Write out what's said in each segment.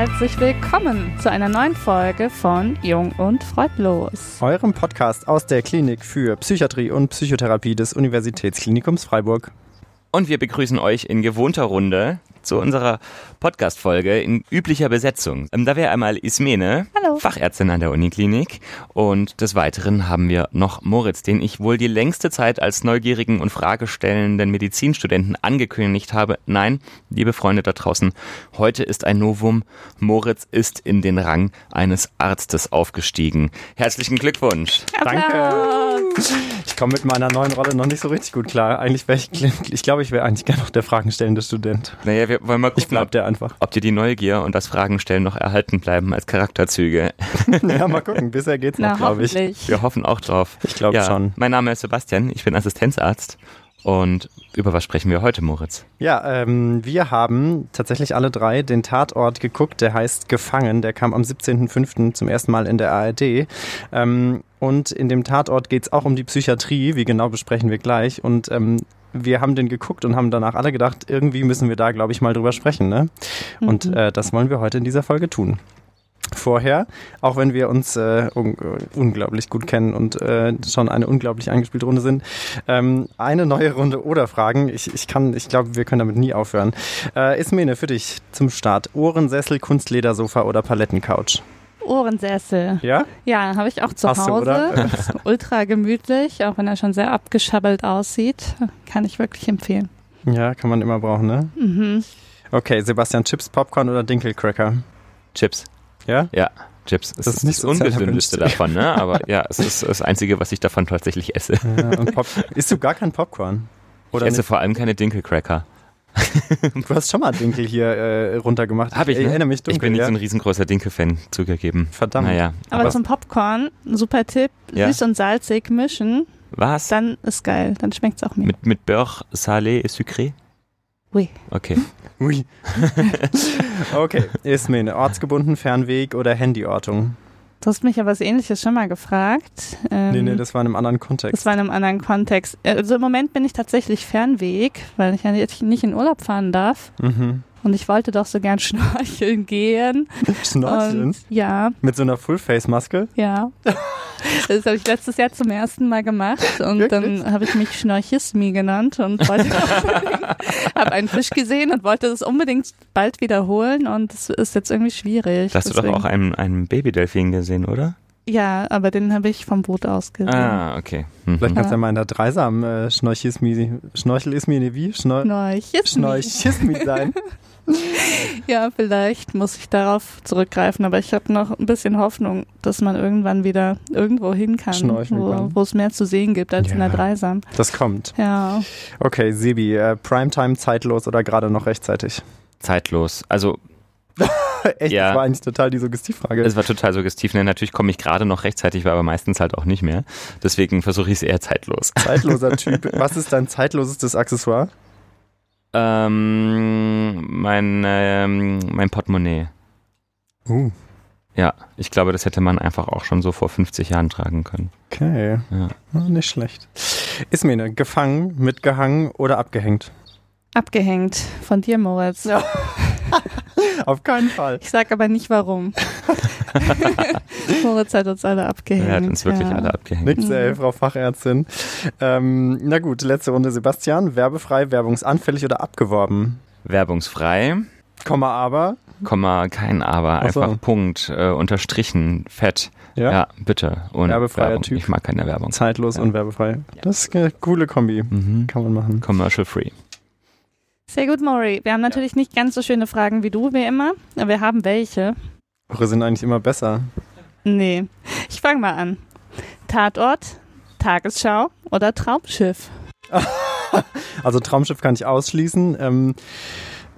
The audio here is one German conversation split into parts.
Herzlich willkommen zu einer neuen Folge von Jung und Freudlos. Eurem Podcast aus der Klinik für Psychiatrie und Psychotherapie des Universitätsklinikums Freiburg. Und wir begrüßen euch in gewohnter Runde zu unserer Podcast-Folge in üblicher Besetzung. Ähm, da wäre einmal Ismene, Hallo. Fachärztin an der Uniklinik. Und des Weiteren haben wir noch Moritz, den ich wohl die längste Zeit als neugierigen und fragestellenden Medizinstudenten angekündigt habe. Nein, liebe Freunde da draußen, heute ist ein Novum. Moritz ist in den Rang eines Arztes aufgestiegen. Herzlichen Glückwunsch. Danke. Ich komme mit meiner neuen Rolle noch nicht so richtig gut klar. Eigentlich wäre ich, ich glaube, ich wäre eigentlich gerne noch der fragenstellende Student. Naja, wir wollen mal Ich gucken, bleib ob, der einfach. ob dir die Neugier und das Fragenstellen noch erhalten bleiben als Charakterzüge. Ja, mal gucken. Bisher geht's Na, noch, glaube ich. Wir hoffen auch drauf. Ich glaube ja, schon. Mein Name ist Sebastian, ich bin Assistenzarzt. Und über was sprechen wir heute, Moritz? Ja, ähm, wir haben tatsächlich alle drei den Tatort geguckt, der heißt Gefangen. Der kam am 17.05. zum ersten Mal in der ARD. Ähm, und in dem Tatort geht's auch um die Psychiatrie. Wie genau besprechen wir gleich. Und ähm, wir haben den geguckt und haben danach alle gedacht, irgendwie müssen wir da, glaube ich, mal drüber sprechen. Ne? Und äh, das wollen wir heute in dieser Folge tun. Vorher, auch wenn wir uns äh, un unglaublich gut kennen und äh, schon eine unglaublich eingespielte Runde sind, ähm, eine neue Runde oder Fragen. Ich, ich kann, ich glaube, wir können damit nie aufhören. Äh, Ismene, für dich zum Start. Ohrensessel, Kunstledersofa oder Palettencouch? Ohrensessel. Ja? Ja, habe ich auch zu Hast du, Hause. oder? Ist Ultra gemütlich, auch wenn er schon sehr abgeschabbelt aussieht. Kann ich wirklich empfehlen. Ja, kann man immer brauchen, ne? Mhm. Okay, Sebastian, Chips, Popcorn oder Dinkelcracker? Chips. Ja? Ja, Chips. Es Das ist nicht das ungesündeste davon, ne? Aber ja, es ist das Einzige, was ich davon tatsächlich esse. ja und Pop Isst du gar kein Popcorn? Oder ich esse nicht? vor allem keine Dinkelcracker. Du hast schon mal Dinkel hier äh, runtergemacht. Hab ich, ne? erinnere mich dunkel, ich bin nicht ja? so ein riesengroßer Dinkel-Fan zugegeben. Verdammt. Naja, Aber, aber zum Popcorn, super Tipp, Ja. süß und salzig mischen, was? dann ist geil, dann schmeckt's auch mir. Mit, mit Beurre, Salé et Sucré? Ui. Okay. Ui. okay, Ismene, ortsgebunden, Fernweg oder Handyortung? Du hast mich ja was ähnliches schon mal gefragt. Ähm, Nee, nee, das war in einem anderen Das Kontext. war in einem anderen Kontext. Also im Moment bin ich tatsächlich Fernweg, weil ich ja jetzt nicht in Urlaub fahren darf. Mhm. Und ich wollte doch so gern schnorcheln gehen. Schnorcheln? Und ja, Mit so einer Full-Face-Maske? ja. Das habe ich letztes Jahr zum ersten Mal gemacht und Wirklich? dann habe ich mich Schnorchismi genannt und wollte habe einen Fisch gesehen und wollte das unbedingt bald wiederholen und es ist jetzt irgendwie schwierig. Da hast du doch auch einen, einen Babydelfin gesehen, oder? Ja, aber den habe ich vom Boot aus gesehen. Ah, okay. Mhm. Vielleicht kannst du Ja. ja mal in der Dreisam äh, Schnorchismi, Schnorchelismi, nee, wie? Schnor Schnorchismi. Schnorchismi sein. Ja, vielleicht muss ich darauf zurückgreifen, aber ich habe noch ein bisschen Hoffnung, dass man irgendwann wieder irgendwo hin kann, wo, es mehr zu sehen gibt als in der Ja. Dreisam. Das kommt. Ja, Okay, Sebi, äh, Primetime, zeitlos oder gerade noch rechtzeitig? Zeitlos. Also, Echt, Ja. das war eigentlich total die Suggestivfrage. es war total suggestiv. Ne? Natürlich komme ich gerade noch rechtzeitig, aber meistens halt auch nicht mehr. Deswegen versuche ich es eher zeitlos. Zeitloser Typ. Was ist dein zeitlosestes Accessoire? Ähm, mein, ähm, mein Portemonnaie. Uh, Ja, ich glaube, das hätte man einfach auch schon so vor 50 Jahren tragen können. okay. Ja. Ah, nicht schlecht. Ismene, gefangen, mitgehangen oder abgehängt? abgehängt von dir, Moritz. Ja. Auf keinen Fall. Ich sag aber nicht warum. Moritz hat uns alle abgehängt. Er hat uns wirklich ja. alle abgehängt. Nix, ey, Frau Fachärztin. Ähm, na gut, letzte Runde. Sebastian, werbefrei, werbungsanfällig oder abgeworben? Werbungsfrei, Komma aber. Komma, kein Aber, Ach so. einfach Punkt, äh, unterstrichen, fett. Ja. Ja, bitte. Und Werbefreier Werbung. Typ. Ich mag keine Werbung. Zeitlos Ja. und werbefrei. Das ist eine coole Kombi. Mhm. Kann man machen. Commercial free. Sehr gut, Maury. Wir haben natürlich nicht ganz so schöne Fragen wie du, wie immer, aber wir haben welche. Eure sind eigentlich immer besser. Nee. Ich fange mal an. Tatort, Tagesschau oder Traumschiff? Also Traumschiff kann ich ausschließen. Ähm,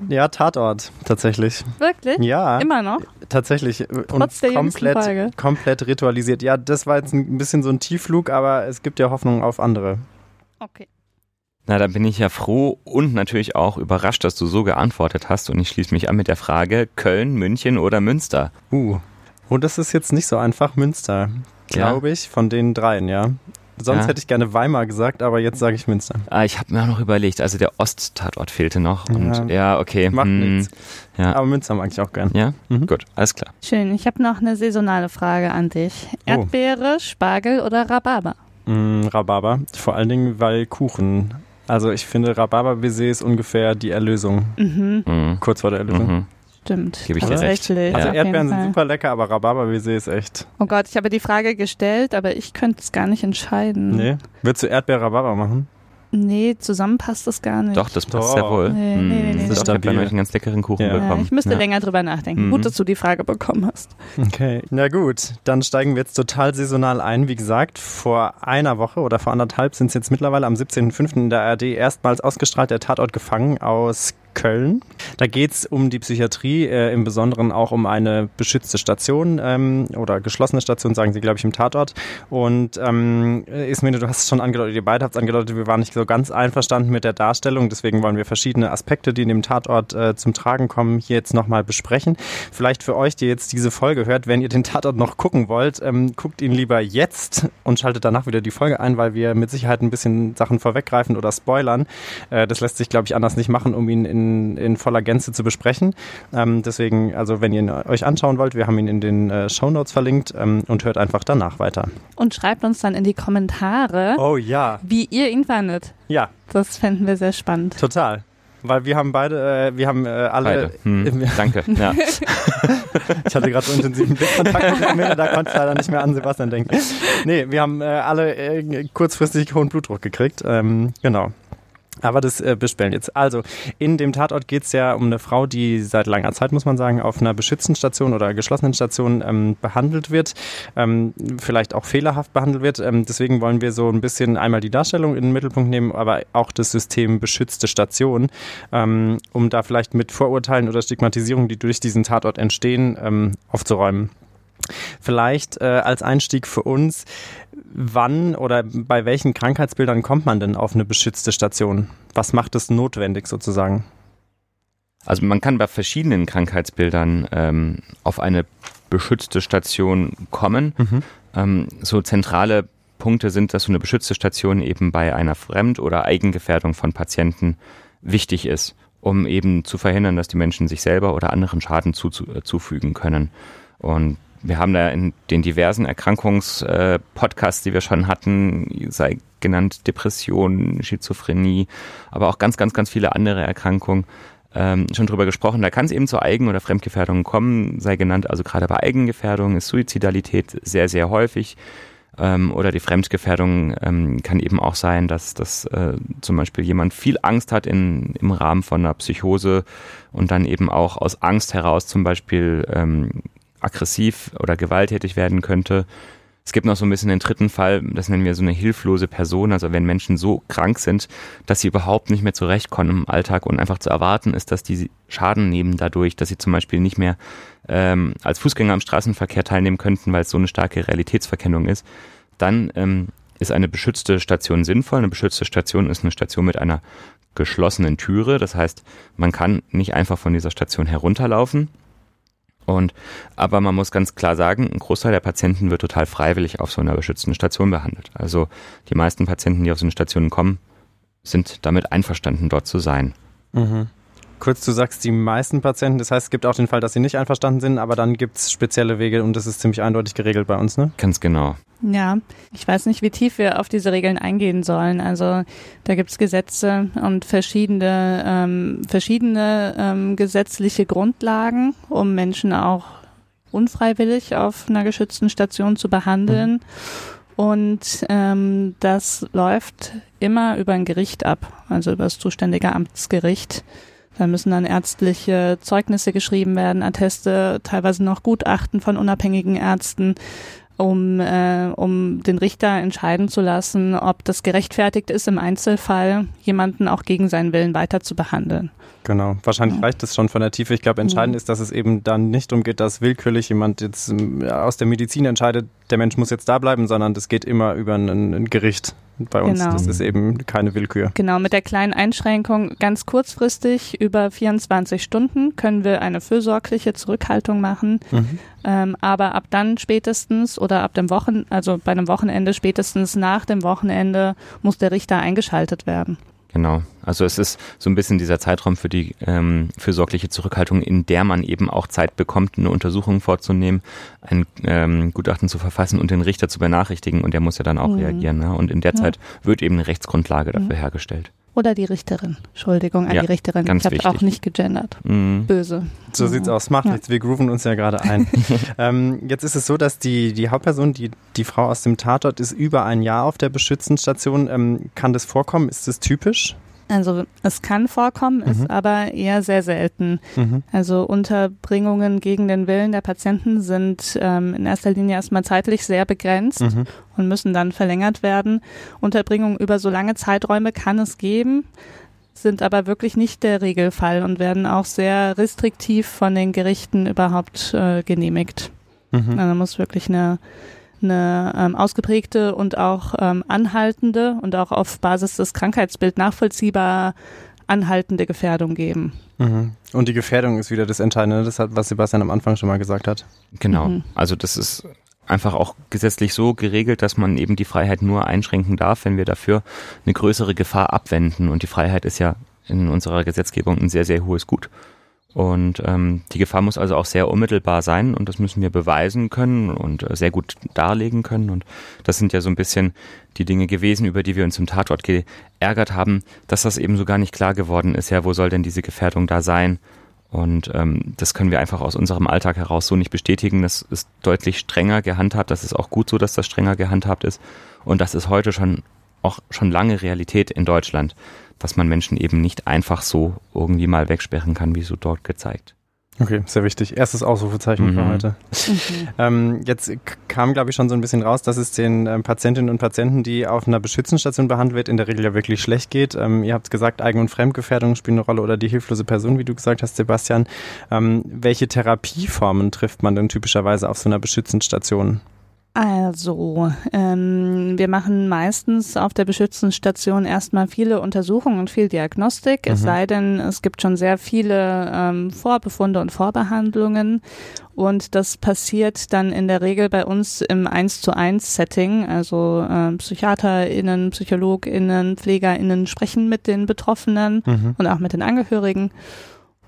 ja, Tatort, tatsächlich. Wirklich? Ja, Immer noch? tatsächlich. Und Trotz Frage. komplett, komplett ritualisiert. Ja, das war jetzt ein bisschen so ein Tiefflug, aber es gibt ja Hoffnung auf andere. Okay. Na, da bin ich ja froh und natürlich auch überrascht, dass du so geantwortet hast. Und ich schließe mich an mit der Frage: Köln, München oder Münster? Uh. Oh, das ist jetzt nicht so einfach. Münster, Ja. glaube ich, von den dreien, ja. Sonst Ja. hätte ich gerne Weimar gesagt, aber jetzt sage ich Münster. Ah, ich habe mir auch noch überlegt, also der Osttatort fehlte noch. Und Ja. ja, okay. Macht hm, nichts. Ja. Aber Münster mag ich auch gern. Ja, Mhm. gut, alles klar. Schön. Ich habe noch eine saisonale Frage an dich. Oh. Erdbeere, Spargel oder Rhabarber? Mm, Rhabarber. Vor allen Dingen, weil Kuchen. Also ich finde, Rhabarber-Baiser ist ungefähr die Erlösung. Mhm, Mhm. Kurz vor der Erlösung. Mhm. stimmt. Gebe ich dir recht. Tatsächlich. Also jeden Erdbeeren sind super lecker, aber Rhabarber-Baiser ist echt. Oh Gott, ich habe die Frage gestellt, aber ich könnte es gar nicht entscheiden. Nee. Würdest du Erdbeer-Rhabarber machen? Nee, zusammen passt das gar nicht. Doch, das passt sehr wohl. Nee, nee, nee, nee. Doch, Das ist ich habe einen ganz leckeren Kuchen Ja. Ja, bekommen. ich müsste ja. länger drüber nachdenken. Mhm. Gut, dass du die Frage bekommen hast. Okay, na gut. Dann steigen wir jetzt total saisonal ein. Wie gesagt, vor einer Woche oder vor anderthalb sind es jetzt mittlerweile am 17.05. in der ARD erstmals ausgestrahlt, der Tatort gefangen aus Köln. Da geht es um die Psychiatrie, äh, im Besonderen auch um eine beschützte Station ähm, oder geschlossene Station, sagen sie, glaube ich, im Tatort. Und ähm, Ismene, du hast es schon angedeutet, ihr beide habt es angedeutet, wir waren nicht so ganz einverstanden mit der Darstellung. Deswegen wollen wir verschiedene Aspekte, die in dem Tatort äh, zum Tragen kommen, hier jetzt nochmal besprechen. Vielleicht für euch, die jetzt diese Folge hört, wenn ihr den Tatort noch gucken wollt, ähm, guckt ihn lieber jetzt und schaltet danach wieder die Folge ein, weil wir mit Sicherheit ein bisschen Sachen vorweggreifen oder spoilern. Äh, das lässt sich, glaube ich, anders nicht machen, um ihn in, in voller Gänze zu besprechen. Ähm, deswegen, also wenn ihr ihn euch anschauen wollt, wir haben ihn in den äh, Show Notes verlinkt ähm, und hört einfach danach weiter. Und schreibt uns dann in die Kommentare, Oh ja, wie ihr ihn fandet. ja, Das fänden wir sehr spannend. total. Weil wir haben beide, äh, wir haben äh, alle, Beide. Hm. Danke. Ja. Ich hatte gerade so intensiven Blickkontakt mit Camilla, da konnte ich leider nicht mehr an Sebastian denken. Nee, wir haben äh, alle äh, kurzfristig hohen Blutdruck gekriegt. Ähm, genau. Aber das äh, bespellen jetzt. Also, in dem Tatort geht es ja um eine Frau, die seit langer Zeit, muss man sagen, auf einer beschützten Station oder geschlossenen Station ähm, behandelt wird, ähm, vielleicht auch fehlerhaft behandelt wird. Ähm, deswegen wollen wir so ein bisschen einmal die Darstellung in den Mittelpunkt nehmen, aber auch das System beschützte Station, ähm, um da vielleicht mit Vorurteilen oder Stigmatisierungen, die durch diesen Tatort entstehen, ähm, aufzuräumen. Vielleicht äh, als Einstieg für uns, wann oder bei welchen Krankheitsbildern kommt man denn auf eine beschützte Station? Was macht es notwendig sozusagen? Also man kann bei verschiedenen Krankheitsbildern ähm, auf eine beschützte Station kommen. Ähm, so zentrale Punkte sind, dass so eine beschützte Station eben bei einer Fremd- oder Eigengefährdung von Patienten wichtig ist, um eben zu verhindern, dass die Menschen sich selber oder anderen Schaden zu, zu, äh, zufügen können. Und wir haben da in den diversen Erkrankungspodcasts, die wir schon hatten, sei genannt Depression, Schizophrenie, aber auch ganz, ganz, ganz viele andere Erkrankungen, ähm, schon drüber gesprochen. Da kann es eben zu Eigen- oder Fremdgefährdungen kommen, sei genannt, also gerade bei Eigengefährdung ist Suizidalität sehr, sehr häufig. Ähm, oder die Fremdgefährdung ähm, kann eben auch sein, dass, dass äh, zum Beispiel jemand viel Angst hat in, im Rahmen von einer Psychose und dann eben auch aus Angst heraus zum Beispiel ähm, aggressiv oder gewalttätig werden könnte. Es gibt noch so ein bisschen den dritten Fall, das nennen wir so eine hilflose Person, also wenn Menschen so krank sind, dass sie überhaupt nicht mehr zurechtkommen im Alltag und einfach zu erwarten ist, dass die Schaden nehmen dadurch, dass sie zum Beispiel nicht mehr ähm, als Fußgänger am Straßenverkehr teilnehmen könnten, weil es so eine starke Realitätsverkennung ist, dann ähm, ist eine beschützte Station sinnvoll. Eine beschützte Station ist eine Station mit einer geschlossenen Türe, das heißt, man kann nicht einfach von dieser Station herunterlaufen. Und, aber man muss ganz klar sagen, ein Großteil der Patienten wird total freiwillig auf so einer beschützten Station behandelt. Also die meisten Patienten, die auf so eine Station kommen, sind damit einverstanden, dort zu sein. Kurz, du sagst die meisten Patienten, das heißt, es gibt auch den Fall, dass sie nicht einverstanden sind, aber dann gibt es spezielle Wege und das ist ziemlich eindeutig geregelt bei uns, ne? Ganz genau. Ja, ich weiß nicht, wie tief wir auf diese Regeln eingehen sollen. Also da gibt's Gesetze und verschiedene, ähm, verschiedene ähm, gesetzliche Grundlagen, um Menschen auch unfreiwillig auf einer geschützten Station zu behandeln. Und ähm, das läuft immer über ein Gericht ab, also über das zuständige Amtsgericht. Da müssen dann ärztliche Zeugnisse geschrieben werden, Atteste, teilweise noch Gutachten von unabhängigen Ärzten, um, äh, um den Richter entscheiden zu lassen, ob das gerechtfertigt ist, im Einzelfall jemanden auch gegen seinen Willen weiter zu behandeln. Genau, wahrscheinlich Ja. reicht das schon von der Tiefe. Ich glaube, entscheidend Mhm. ist, dass es eben dann nicht darum geht, dass willkürlich jemand jetzt aus der Medizin entscheidet, der Mensch muss jetzt da bleiben, sondern das geht immer über ein, ein Gericht bei uns. Genau. Das ist eben keine Willkür. Genau, mit der kleinen Einschränkung, ganz kurzfristig über 24 Stunden können wir eine fürsorgliche Zurückhaltung machen, Mhm. ähm, aber ab dann spätestens oder ab dem Wochen, also bei einem Wochenende spätestens nach dem Wochenende muss der Richter eingeschaltet werden. Genau. Also es ist so ein bisschen dieser Zeitraum für die ähm, fürsorgliche Zurückhaltung, in der man eben auch Zeit bekommt, eine Untersuchung vorzunehmen, ein ähm, Gutachten zu verfassen und den Richter zu benachrichtigen und der muss ja dann auch Mhm. reagieren. Ne? Und in der Ja. Zeit wird eben eine Rechtsgrundlage dafür hergestellt. Oder die Richterin. Entschuldigung an Ja, die Richterin. ganz ich habe auch nicht gegendert. Mhm. Böse. So sieht's aus. Macht Ja. nichts. Wir grooven uns ja gerade ein. ähm, jetzt ist es so, dass die, die Hauptperson, die, die Frau aus dem Tatort, ist über ein Jahr auf der Beschützenstation. Ähm, kann das vorkommen? Ist das typisch? Also es kann vorkommen, Mhm. ist aber eher sehr selten. Mhm. Also Unterbringungen gegen den Willen der Patienten sind ähm, in erster Linie erstmal zeitlich sehr begrenzt Mhm. und müssen dann verlängert werden. Unterbringungen über so lange Zeiträume kann es geben, sind aber wirklich nicht der Regelfall und werden auch sehr restriktiv von den Gerichten überhaupt äh, genehmigt. Mhm. Also muss wirklich eine, eine ähm, ausgeprägte und auch ähm, anhaltende und auch auf Basis des Krankheitsbilds nachvollziehbar anhaltende Gefährdung geben. Mhm. Und die Gefährdung ist wieder das Entscheidende, das hat, was Sebastian am Anfang schon mal gesagt hat. Genau. Mhm. Also das ist einfach auch gesetzlich so geregelt, dass man eben die Freiheit nur einschränken darf, wenn wir dafür eine größere Gefahr abwenden. Und die Freiheit ist ja in unserer Gesetzgebung ein sehr, sehr hohes Gut. Und ähm, die Gefahr muss also auch sehr unmittelbar sein und das müssen wir beweisen können und äh, sehr gut darlegen können. Und das sind ja so ein bisschen die Dinge gewesen, über die wir uns im Tatort geärgert haben, dass das eben so gar nicht klar geworden ist. Ja, wo soll denn diese Gefährdung da sein? Und ähm, das können wir einfach aus unserem Alltag heraus so nicht bestätigen. Das ist deutlich strenger gehandhabt. Das ist auch gut so, dass das strenger gehandhabt ist. Und das ist heute schon auch schon lange Realität in Deutschland, dass man Menschen eben nicht einfach so irgendwie mal wegsperren kann, wie so dort gezeigt. Okay, sehr wichtig. Erstes Ausrufezeichen für Mhm. heute. Ähm, jetzt kam, glaube ich, schon so ein bisschen raus, dass es den ähm, Patientinnen und Patienten, die auf einer Beschützenstation behandelt wird, in der Regel ja wirklich schlecht geht. Ähm, ihr habt gesagt, Eigen- und Fremdgefährdung spielen eine Rolle oder die hilflose Person, wie du gesagt hast, Sebastian. Ähm, welche Therapieformen trifft man denn typischerweise auf so einer Beschützenstation? Also, ähm, wir machen meistens auf der Beschützenstation erstmal viele Untersuchungen und viel Diagnostik, es Mhm. sei denn, es gibt schon sehr viele ähm, Vorbefunde und Vorbehandlungen. Und das passiert dann in der Regel bei uns im 1 zu 1 Setting. Also ähm, PsychiaterInnen, PsychologInnen, PflegerInnen sprechen mit den Betroffenen Mhm. und auch mit den Angehörigen.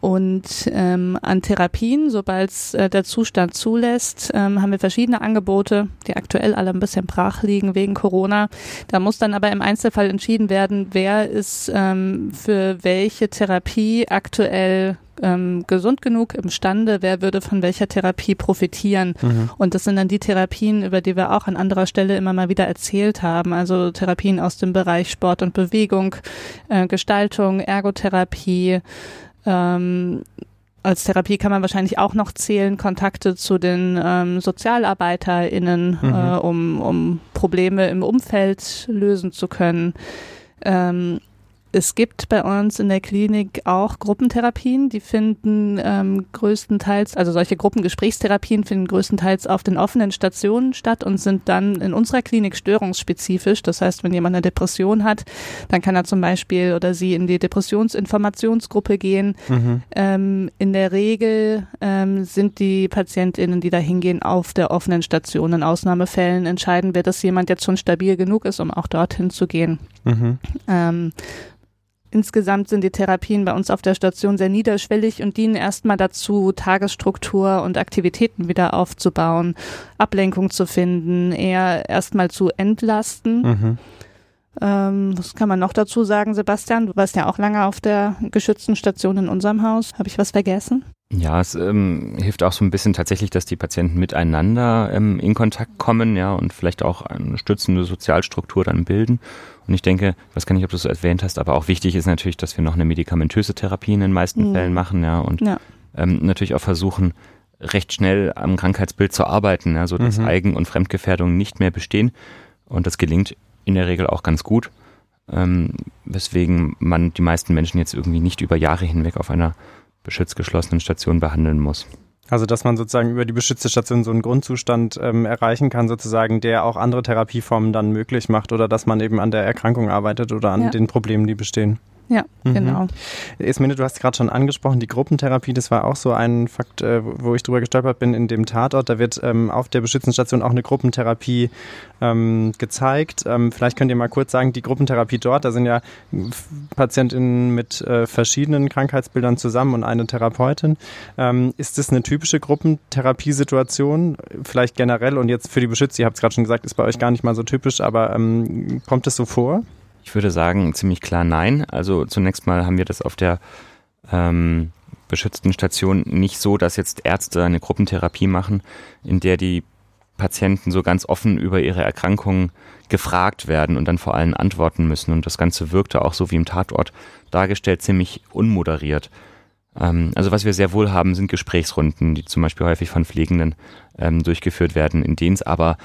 Und ähm, an Therapien, sobald äh, der Zustand zulässt, ähm, haben wir verschiedene Angebote, die aktuell alle ein bisschen brach liegen wegen Corona. Da muss dann aber im Einzelfall entschieden werden, wer ist ähm, für welche Therapie aktuell ähm, gesund genug imstande, wer würde von welcher Therapie profitieren. Mhm. Und das sind dann die Therapien, über die wir auch an anderer Stelle immer mal wieder erzählt haben. Also Therapien aus dem Bereich Sport und Bewegung, äh, Gestaltung, Ergotherapie. Ähm, als Therapie kann man wahrscheinlich auch noch zählen, Kontakte zu den ähm, SozialarbeiterInnen, Mhm. äh, um, um Probleme im Umfeld lösen zu können. Ähm, es gibt bei uns in der Klinik auch Gruppentherapien, die finden ähm, größtenteils, also solche Gruppengesprächstherapien finden größtenteils auf den offenen Stationen statt und sind dann in unserer Klinik störungsspezifisch. Das heißt, wenn jemand eine Depression hat, dann kann er zum Beispiel oder sie in die Depressionsinformationsgruppe gehen. Mhm. Ähm, in der Regel ähm, sind die PatientInnen, die da hingehen, auf der offenen Station. In Ausnahmefällen entscheiden wir, dass jemand jetzt schon stabil genug ist, um auch dorthin zu gehen. Mhm. Ähm, insgesamt sind die Therapien bei uns auf der Station sehr niederschwellig und dienen erstmal dazu, Tagesstruktur und Aktivitäten wieder aufzubauen, Ablenkung zu finden, eher erstmal zu entlasten. Mhm. Ähm, was kann man noch dazu sagen, Sebastian? Du warst ja auch lange auf der geschützten Station in unserem Haus. Habe ich was vergessen? Ja, es ähm, hilft auch so ein bisschen tatsächlich, dass die Patienten miteinander ähm, in Kontakt kommen, ja, und vielleicht auch eine stützende Sozialstruktur dann bilden. Und ich denke, ich weiß gar nicht, ob du es so erwähnt hast, aber auch wichtig ist natürlich, dass wir noch eine medikamentöse Therapie in den meisten Mhm. Fällen machen, ja, und Ja. ähm, natürlich auch versuchen, recht schnell am Krankheitsbild zu arbeiten, ja, so dass Mhm. Eigen- und Fremdgefährdungen nicht mehr bestehen. Und das gelingt in der Regel auch ganz gut, ähm, weswegen man die meisten Menschen jetzt irgendwie nicht über Jahre hinweg auf einer beschützt geschlossenen Station behandeln muss. Also dass man sozusagen über die beschützte Station so einen Grundzustand ähm, erreichen kann, sozusagen, der auch andere Therapieformen dann möglich macht oder dass man eben an der Erkrankung arbeitet oder an ja. den Problemen, die bestehen. Ja, mhm. genau. Esmine, du hast gerade schon angesprochen, die Gruppentherapie, das war auch so ein Fakt, äh, wo ich drüber gestolpert bin in dem Tatort. Da wird ähm, auf der Beschützenstation auch eine Gruppentherapie ähm, gezeigt. Ähm, vielleicht könnt ihr mal kurz sagen, die Gruppentherapie dort, da sind ja Patientinnen mit äh, verschiedenen Krankheitsbildern zusammen und eine Therapeutin. Ähm, ist das eine typische Gruppentherapiesituation? Vielleicht generell und jetzt für die Beschützer, ihr habt es gerade schon gesagt, ist bei euch gar nicht mal so typisch, aber ähm, kommt es so vor? Ich würde sagen, ziemlich klar nein. Also zunächst mal haben wir das auf der ähm, beschützten Station nicht so, dass jetzt Ärzte eine Gruppentherapie machen, in der die Patienten so ganz offen über ihre Erkrankungen gefragt werden und dann vor allem antworten müssen. Und das Ganze wirkte auch so wie im Tatort dargestellt, ziemlich unmoderiert. Ähm, also was wir sehr wohl haben, sind Gesprächsrunden, die zum Beispiel häufig von Pflegenden ähm, durchgeführt werden, in denen es aber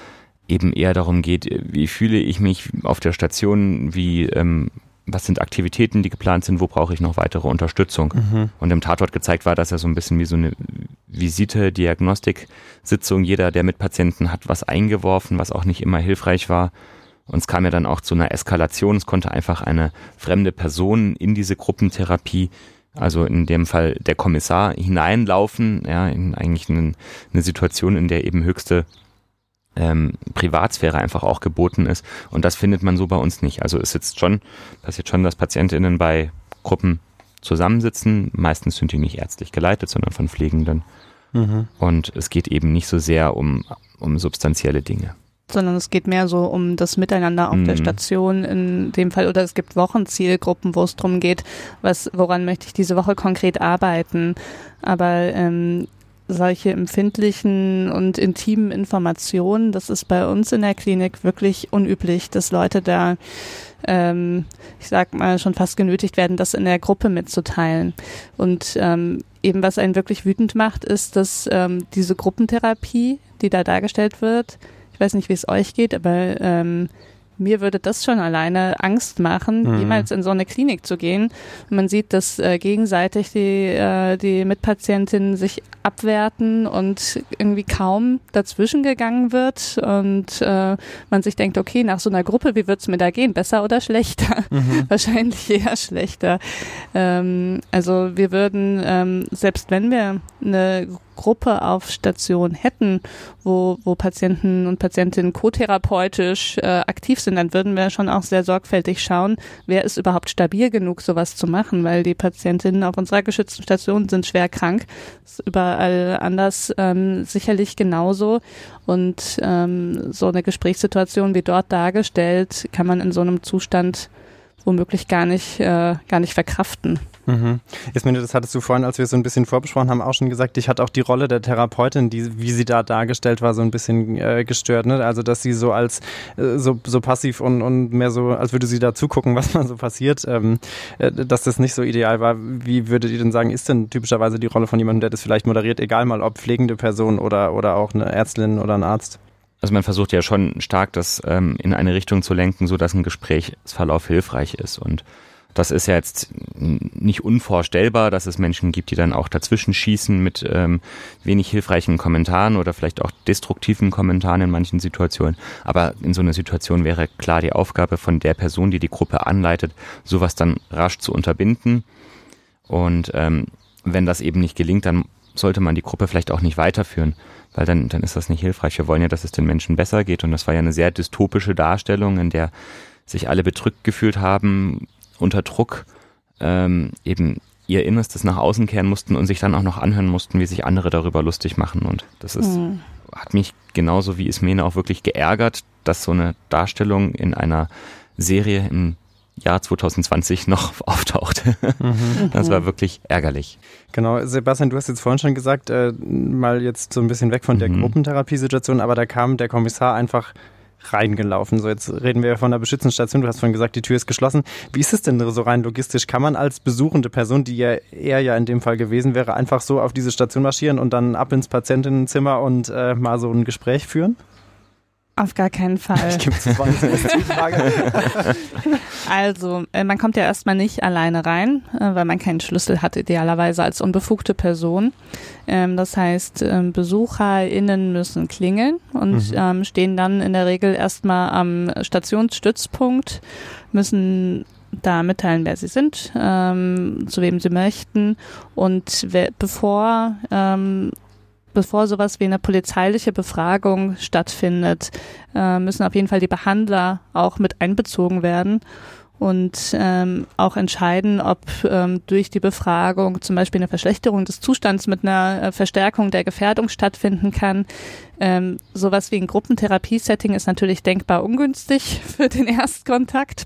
eben eher darum geht, wie fühle ich mich auf der Station, wie ähm, was sind Aktivitäten, die geplant sind, wo brauche ich noch weitere Unterstützung. Mhm. Und im Tatort gezeigt war, dass er so ein bisschen wie so eine Visite, Diagnostik-Sitzung, jeder, der mit Patienten hat, was eingeworfen, was auch nicht immer hilfreich war. Und es kam ja dann auch zu einer Eskalation. Es konnte einfach eine fremde Person in diese Gruppentherapie, also in dem Fall der Kommissar, hineinlaufen, ja, in eigentlich eine, eine Situation, in der eben höchste ähm, Privatsphäre einfach auch geboten ist. Und das findet man so bei uns nicht. Also es sitzt schon, passiert schon, dass PatientInnen bei Gruppen zusammensitzen. Meistens sind die nicht ärztlich geleitet, sondern von Pflegenden. Mhm. Und es geht eben nicht so sehr um, um substanzielle Dinge sondern es geht mehr so um das Miteinander auf mhm. der Station in dem Fall oder es gibt Wochenzielgruppen, wo es darum geht, was woran möchte ich diese Woche konkret arbeiten. Aber ähm, solche empfindlichen und intimen Informationen, das ist bei uns in der Klinik wirklich unüblich, dass Leute da, ähm, ich sag mal, schon fast genötigt werden, das in der Gruppe mitzuteilen. Und ähm, eben was einen wirklich wütend macht, ist, dass ähm, diese Gruppentherapie, die da dargestellt wird, ich weiß nicht, wie es euch geht, aber ähm, mir würde das schon alleine Angst machen, mhm. jemals in so eine Klinik zu gehen. Man sieht, dass äh, gegenseitig die, äh, die Mitpatientinnen sich abwerten und irgendwie kaum dazwischen gegangen wird und äh, man sich denkt, okay, nach so einer Gruppe, wie wird's mir da gehen? Besser oder schlechter? Mhm. Wahrscheinlich eher schlechter. Ähm, also wir würden, ähm, selbst wenn wir eine Gruppe auf Station hätten, wo, wo Patienten und Patientinnen kotherapeutisch äh, aktiv sind, dann würden wir schon auch sehr sorgfältig schauen, wer ist überhaupt stabil genug, sowas zu machen, weil die Patientinnen auf unserer geschützten Station sind schwer krank. Das ist überall anders ähm, sicherlich genauso. Und ähm, so eine Gesprächssituation wie dort dargestellt, kann man in so einem Zustand womöglich gar nicht, äh, gar nicht verkraften. Mhm. Ismene, das hattest du vorhin, als wir so ein bisschen vorbesprochen haben, auch schon gesagt, dich hat auch die Rolle der Therapeutin, die, wie sie da dargestellt war, so ein bisschen äh, gestört. Ne? Also, dass sie so als äh, so, so passiv und, und mehr so, als würde sie da zugucken, was da so passiert, ähm, äh, dass das nicht so ideal war. Wie würdet ihr denn sagen, ist denn typischerweise die Rolle von jemandem, der das vielleicht moderiert, egal mal ob pflegende Person oder, oder auch eine Ärztin oder ein Arzt? Also man versucht ja schon stark, das ähm, in eine Richtung zu lenken, so dass ein Gesprächsverlauf hilfreich ist und das ist ja jetzt nicht unvorstellbar, dass es Menschen gibt, die dann auch dazwischen schießen mit ähm, wenig hilfreichen Kommentaren oder vielleicht auch destruktiven Kommentaren in manchen Situationen. Aber in so einer Situation wäre klar die Aufgabe von der Person, die die Gruppe anleitet, sowas dann rasch zu unterbinden. Und ähm, wenn das eben nicht gelingt, dann sollte man die Gruppe vielleicht auch nicht weiterführen, weil dann, dann ist das nicht hilfreich. Wir wollen ja, dass es den Menschen besser geht. Und das war ja eine sehr dystopische Darstellung, in der sich alle bedrückt gefühlt haben, unter Druck ähm, eben ihr Innerstes nach außen kehren mussten und sich dann auch noch anhören mussten, wie sich andere darüber lustig machen. Und das ist, mhm. hat mich genauso wie Ismene auch wirklich geärgert, dass so eine Darstellung in einer Serie im Jahr 2020 noch auftauchte. Mhm. Das war wirklich ärgerlich. Genau, Sebastian, du hast jetzt vorhin schon gesagt, äh, mal jetzt so ein bisschen weg von der mhm. Gruppentherapiesituation, aber da kam der Kommissar einfach reingelaufen. So, jetzt reden wir von der Beschützenstation. Du hast vorhin gesagt, die Tür ist geschlossen. Wie ist es denn so rein logistisch? Kann man als besuchende Person, die ja er ja in dem Fall gewesen wäre, einfach so auf diese Station marschieren und dann ab ins Patientinnenzimmer und äh, mal so ein Gespräch führen? Auf gar keinen Fall. also, äh, man kommt ja erstmal nicht alleine rein, äh, weil man keinen Schlüssel hat, idealerweise als unbefugte Person. Ähm, das heißt, ähm, BesucherInnen müssen klingeln und mhm. Ähm, stehen dann in der Regel erstmal am Stationsstützpunkt, müssen da mitteilen, wer sie sind, ähm, zu wem sie möchten und bevor ähm, bevor sowas wie eine polizeiliche Befragung stattfindet, äh, müssen auf jeden Fall die Behandler auch mit einbezogen werden und ähm, auch entscheiden, ob ähm, durch die Befragung zum Beispiel eine Verschlechterung des Zustands mit einer äh, Verstärkung der Gefährdung stattfinden kann. Ähm, sowas wie ein Gruppentherapiesetting ist natürlich denkbar ungünstig für den Erstkontakt.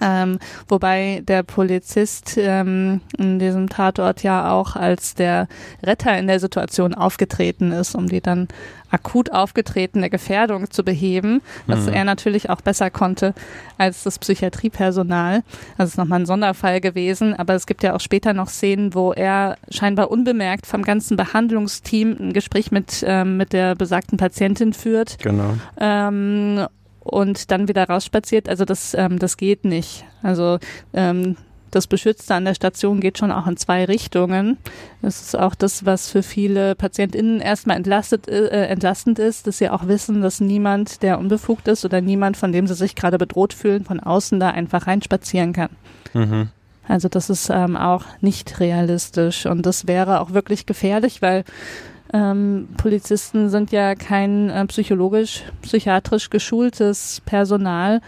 Ähm, wobei der Polizist ähm, in diesem Tatort ja auch als der Retter in der Situation aufgetreten ist, um die dann akut aufgetretene Gefährdung zu beheben, was mhm. er natürlich auch besser konnte als das Psychiatriepersonal. Das ist nochmal ein Sonderfall gewesen, aber es gibt ja auch später noch Szenen, wo er scheinbar unbemerkt vom ganzen Behandlungsteam ein Gespräch mit, ähm, mit der besagten Patientin führt. Genau. Ähm, und dann wieder rausspaziert. Also das, ähm, das geht nicht. Also ähm, das Beschützte an der Station geht schon auch in zwei Richtungen. Das ist auch das, was für viele PatientInnen erstmal entlastet, äh, entlastend ist, dass sie auch wissen, dass niemand, der unbefugt ist oder niemand, von dem sie sich gerade bedroht fühlen, von außen da einfach reinspazieren kann. Mhm. Also das ist ähm, auch nicht realistisch und das wäre auch wirklich gefährlich, weil ähm, Polizisten sind ja kein äh, psychologisch, psychiatrisch geschultes Personal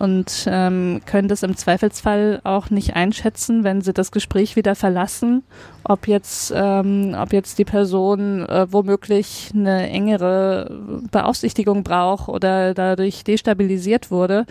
und ähm, können das im Zweifelsfall auch nicht einschätzen, wenn sie das Gespräch wieder verlassen, ob jetzt, ähm, ob jetzt die Person äh, womöglich eine engere Beaufsichtigung braucht oder dadurch destabilisiert wurde.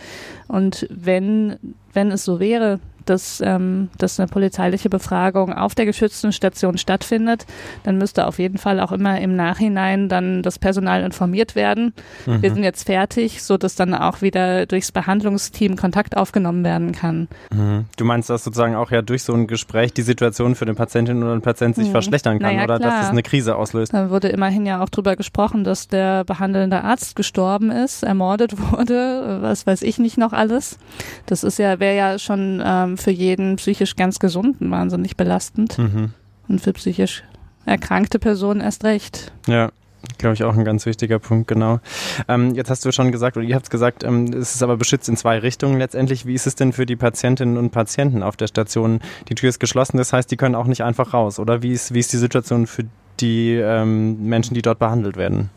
Und wenn, wenn es so wäre, dass, ähm, dass eine polizeiliche Befragung auf der geschützten Station stattfindet, dann müsste auf jeden Fall auch immer im Nachhinein dann das Personal informiert werden. Mhm. Wir sind jetzt fertig, so dass dann auch wieder durchs Behandlungsteam Kontakt aufgenommen werden kann. Mhm. Du meinst, dass sozusagen auch ja durch so ein Gespräch die Situation für den Patientin oder den Patienten sich mhm. verschlechtern kann naja, oder klar. dass es eine Krise auslöst? Da wurde immerhin ja auch drüber gesprochen, dass der behandelnde Arzt gestorben ist, ermordet wurde, was weiß ich nicht noch alles. Das ist ja, wäre ja schon ähm, für jeden psychisch ganz Gesunden wahnsinnig belastend. Mhm. Und für psychisch erkrankte Personen erst recht. Ja. Glaube ich auch ein ganz wichtiger Punkt, genau. Ähm, jetzt hast du schon gesagt, oder ihr habt es gesagt, ähm, es ist aber beschützt in zwei Richtungen letztendlich. Wie ist es denn für die Patientinnen und Patienten auf der Station? Die Tür ist geschlossen, das heißt, die können auch nicht einfach raus, oder? Wie ist, wie ist die Situation für die ähm, Menschen, die dort behandelt werden?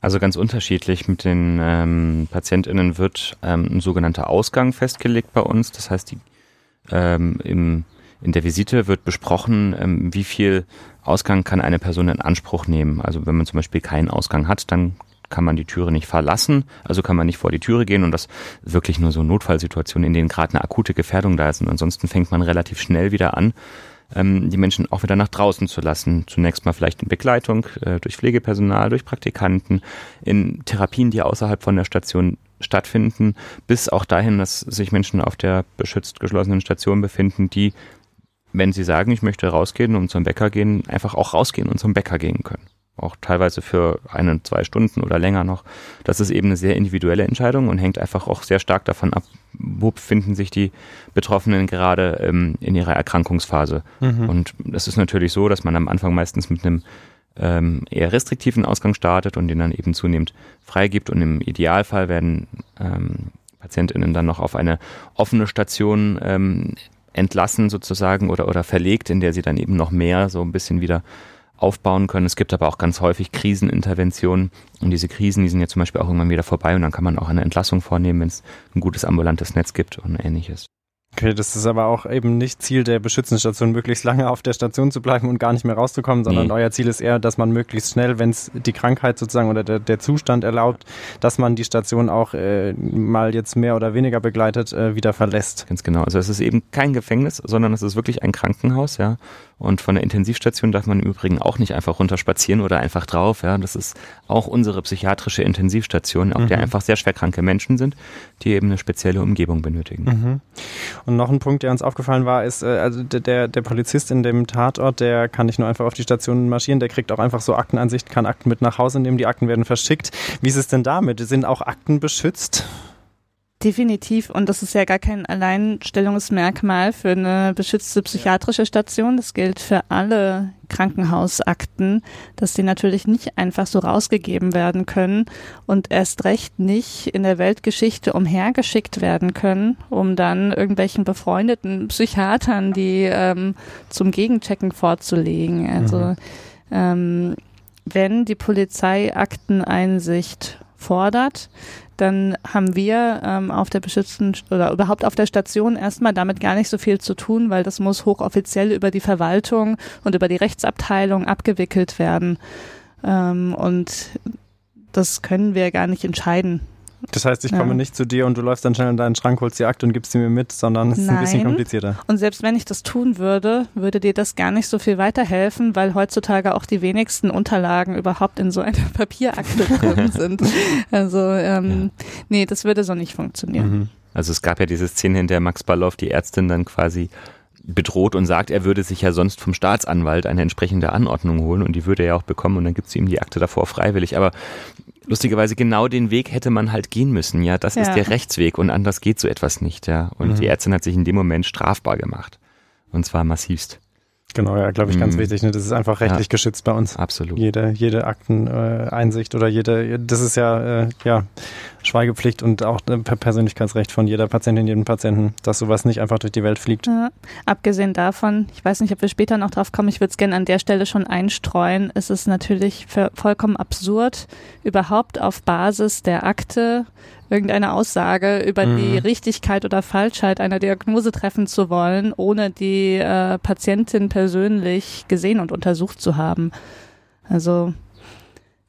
Also ganz unterschiedlich. Mit den ähm, PatientInnen wird ähm, ein sogenannter Ausgang festgelegt bei uns. Das heißt, die ähm, im, in der Visite wird besprochen, ähm, wie viel Ausgang kann eine Person in Anspruch nehmen. Also wenn man zum Beispiel keinen Ausgang hat, dann kann man die Türe nicht verlassen, also kann man nicht vor die Türe gehen und das wirklich nur so Notfallsituationen, in denen gerade eine akute Gefährdung da ist. Und ansonsten fängt man relativ schnell wieder an, ähm, die Menschen auch wieder nach draußen zu lassen. Zunächst mal vielleicht in Begleitung äh, durch Pflegepersonal, durch Praktikanten, in Therapien, die außerhalb von der Station stattfinden, bis auch dahin, dass sich Menschen auf der beschützt geschlossenen Station befinden, die, wenn sie sagen, ich möchte rausgehen und zum Bäcker gehen, einfach auch rausgehen und zum Bäcker gehen können. Auch teilweise für eine, zwei Stunden oder länger noch. Das ist eben eine sehr individuelle Entscheidung und hängt einfach auch sehr stark davon ab, wo befinden sich die Betroffenen gerade ähm, in ihrer Erkrankungsphase. Mhm. Und es ist natürlich so, dass man am Anfang meistens mit einem ähm, eher restriktiven Ausgang startet und den dann eben zunehmend freigibt. Und im Idealfall werden ähm, PatientInnen dann noch auf eine offene Station ähm, entlassen sozusagen oder, oder verlegt, in der sie dann eben noch mehr so ein bisschen wieder aufbauen können. Es gibt aber auch ganz häufig Kriseninterventionen und diese Krisen, die sind ja zum Beispiel auch irgendwann wieder vorbei und dann kann man auch eine Entlassung vornehmen, wenn es ein gutes ambulantes Netz gibt und ähnliches. Okay, das ist aber auch eben nicht Ziel der Beschützenstation, möglichst lange auf der Station zu bleiben und gar nicht mehr rauszukommen, sondern nee. euer Ziel ist eher, dass man möglichst schnell, wenn es die Krankheit sozusagen oder der, der, Zustand erlaubt, dass man die Station auch äh, mal jetzt mehr oder weniger begleitet, äh, wieder verlässt. Ganz genau. Also es ist eben kein Gefängnis, sondern es ist wirklich ein Krankenhaus, ja. Und von der Intensivstation darf man im Übrigen auch nicht einfach runterspazieren oder einfach drauf. Ja, das ist auch unsere psychiatrische Intensivstation, auf mhm. der einfach sehr schwerkranke Menschen sind, die eben eine spezielle Umgebung benötigen. Mhm. Und noch ein Punkt, der uns aufgefallen war, ist, äh, also der, der Polizist in dem Tatort, der kann nicht nur einfach auf die Station marschieren, der kriegt auch einfach so Aktenansicht, kann Akten mit nach Hause nehmen, die Akten werden verschickt. Wie ist es denn damit? Sind auch Akten beschützt? Definitiv. Und das ist ja gar kein Alleinstellungsmerkmal für eine beschützte psychiatrische Station. Das gilt für alle Krankenhausakten, dass die natürlich nicht einfach so rausgegeben werden können und erst recht nicht in der Weltgeschichte umhergeschickt werden können, um dann irgendwelchen befreundeten Psychiatern die ähm, zum Gegenchecken vorzulegen. Also mhm. ähm, wenn die Polizei Akteneinsicht fordert, dann haben wir ähm, auf der beschützten oder überhaupt auf der Station erstmal damit gar nicht so viel zu tun, weil das muss hochoffiziell über die Verwaltung und über die Rechtsabteilung abgewickelt werden. Ähm, und das können wir gar nicht entscheiden. Das heißt, ich komme ja. nicht zu dir und du läufst dann schnell in deinen Schrank, holst die Akte und gibst sie mir mit, sondern es ist Nein. ein bisschen komplizierter. Und selbst wenn ich das tun würde, würde dir das gar nicht so viel weiterhelfen, weil heutzutage auch die wenigsten Unterlagen überhaupt in so einer Papierakte drin sind. Also ähm, ja. nee, das würde so nicht funktionieren. Mhm. Also es gab ja diese Szene, in der Max Balloff die Ärztin dann quasi bedroht und sagt, er würde sich ja sonst vom Staatsanwalt eine entsprechende Anordnung holen und die würde er ja auch bekommen und dann gibt sie ihm die Akte davor freiwillig. Aber lustigerweise genau den Weg hätte man halt gehen müssen. Ja, das ja. ist der Rechtsweg und anders geht so etwas nicht. Ja, und mhm. die Ärztin hat sich in dem Moment strafbar gemacht und zwar massivst. Genau, ja, glaube ich, ganz mhm. wichtig. Ne? Das ist einfach rechtlich ja, geschützt bei uns. Absolut. Jede, jede Akteneinsicht äh, oder jede, das ist ja, äh, ja Schweigepflicht und auch äh, Persönlichkeitsrecht von jeder Patientin, jedem Patienten, dass sowas nicht einfach durch die Welt fliegt. Ja, abgesehen davon, ich weiß nicht, ob wir später noch drauf kommen, ich würde es gerne an der Stelle schon einstreuen, ist es natürlich vollkommen absurd, überhaupt auf Basis der Akte irgendeine Aussage über mhm. die Richtigkeit oder Falschheit einer Diagnose treffen zu wollen, ohne die äh, Patientin persönlich gesehen und untersucht zu haben. Also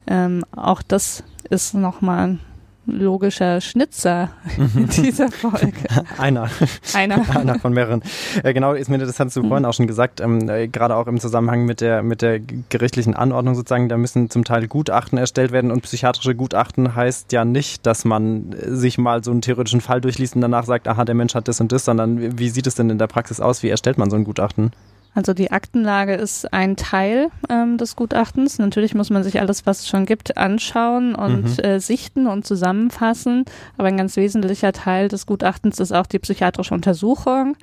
ähm, auch das ist nochmal logischer Schnitzer in mhm. dieser Folge. Einer. Einer. Einer von mehreren. Äh, genau, ist mir das hast du vorhin auch schon gesagt, ähm, äh, gerade auch im Zusammenhang mit der, mit der gerichtlichen Anordnung sozusagen, da müssen zum Teil Gutachten erstellt werden und psychiatrische Gutachten heißt ja nicht, dass man sich mal so einen theoretischen Fall durchliest und danach sagt, aha, der Mensch hat das und das, sondern wie sieht es denn in der Praxis aus? Wie erstellt man so ein Gutachten? Also die Aktenlage ist ein Teil ähm, des Gutachtens. Natürlich muss man sich alles, was es schon gibt, anschauen und mhm. äh, sichten und zusammenfassen. Aber ein ganz wesentlicher Teil des Gutachtens ist auch die psychiatrische Untersuchung.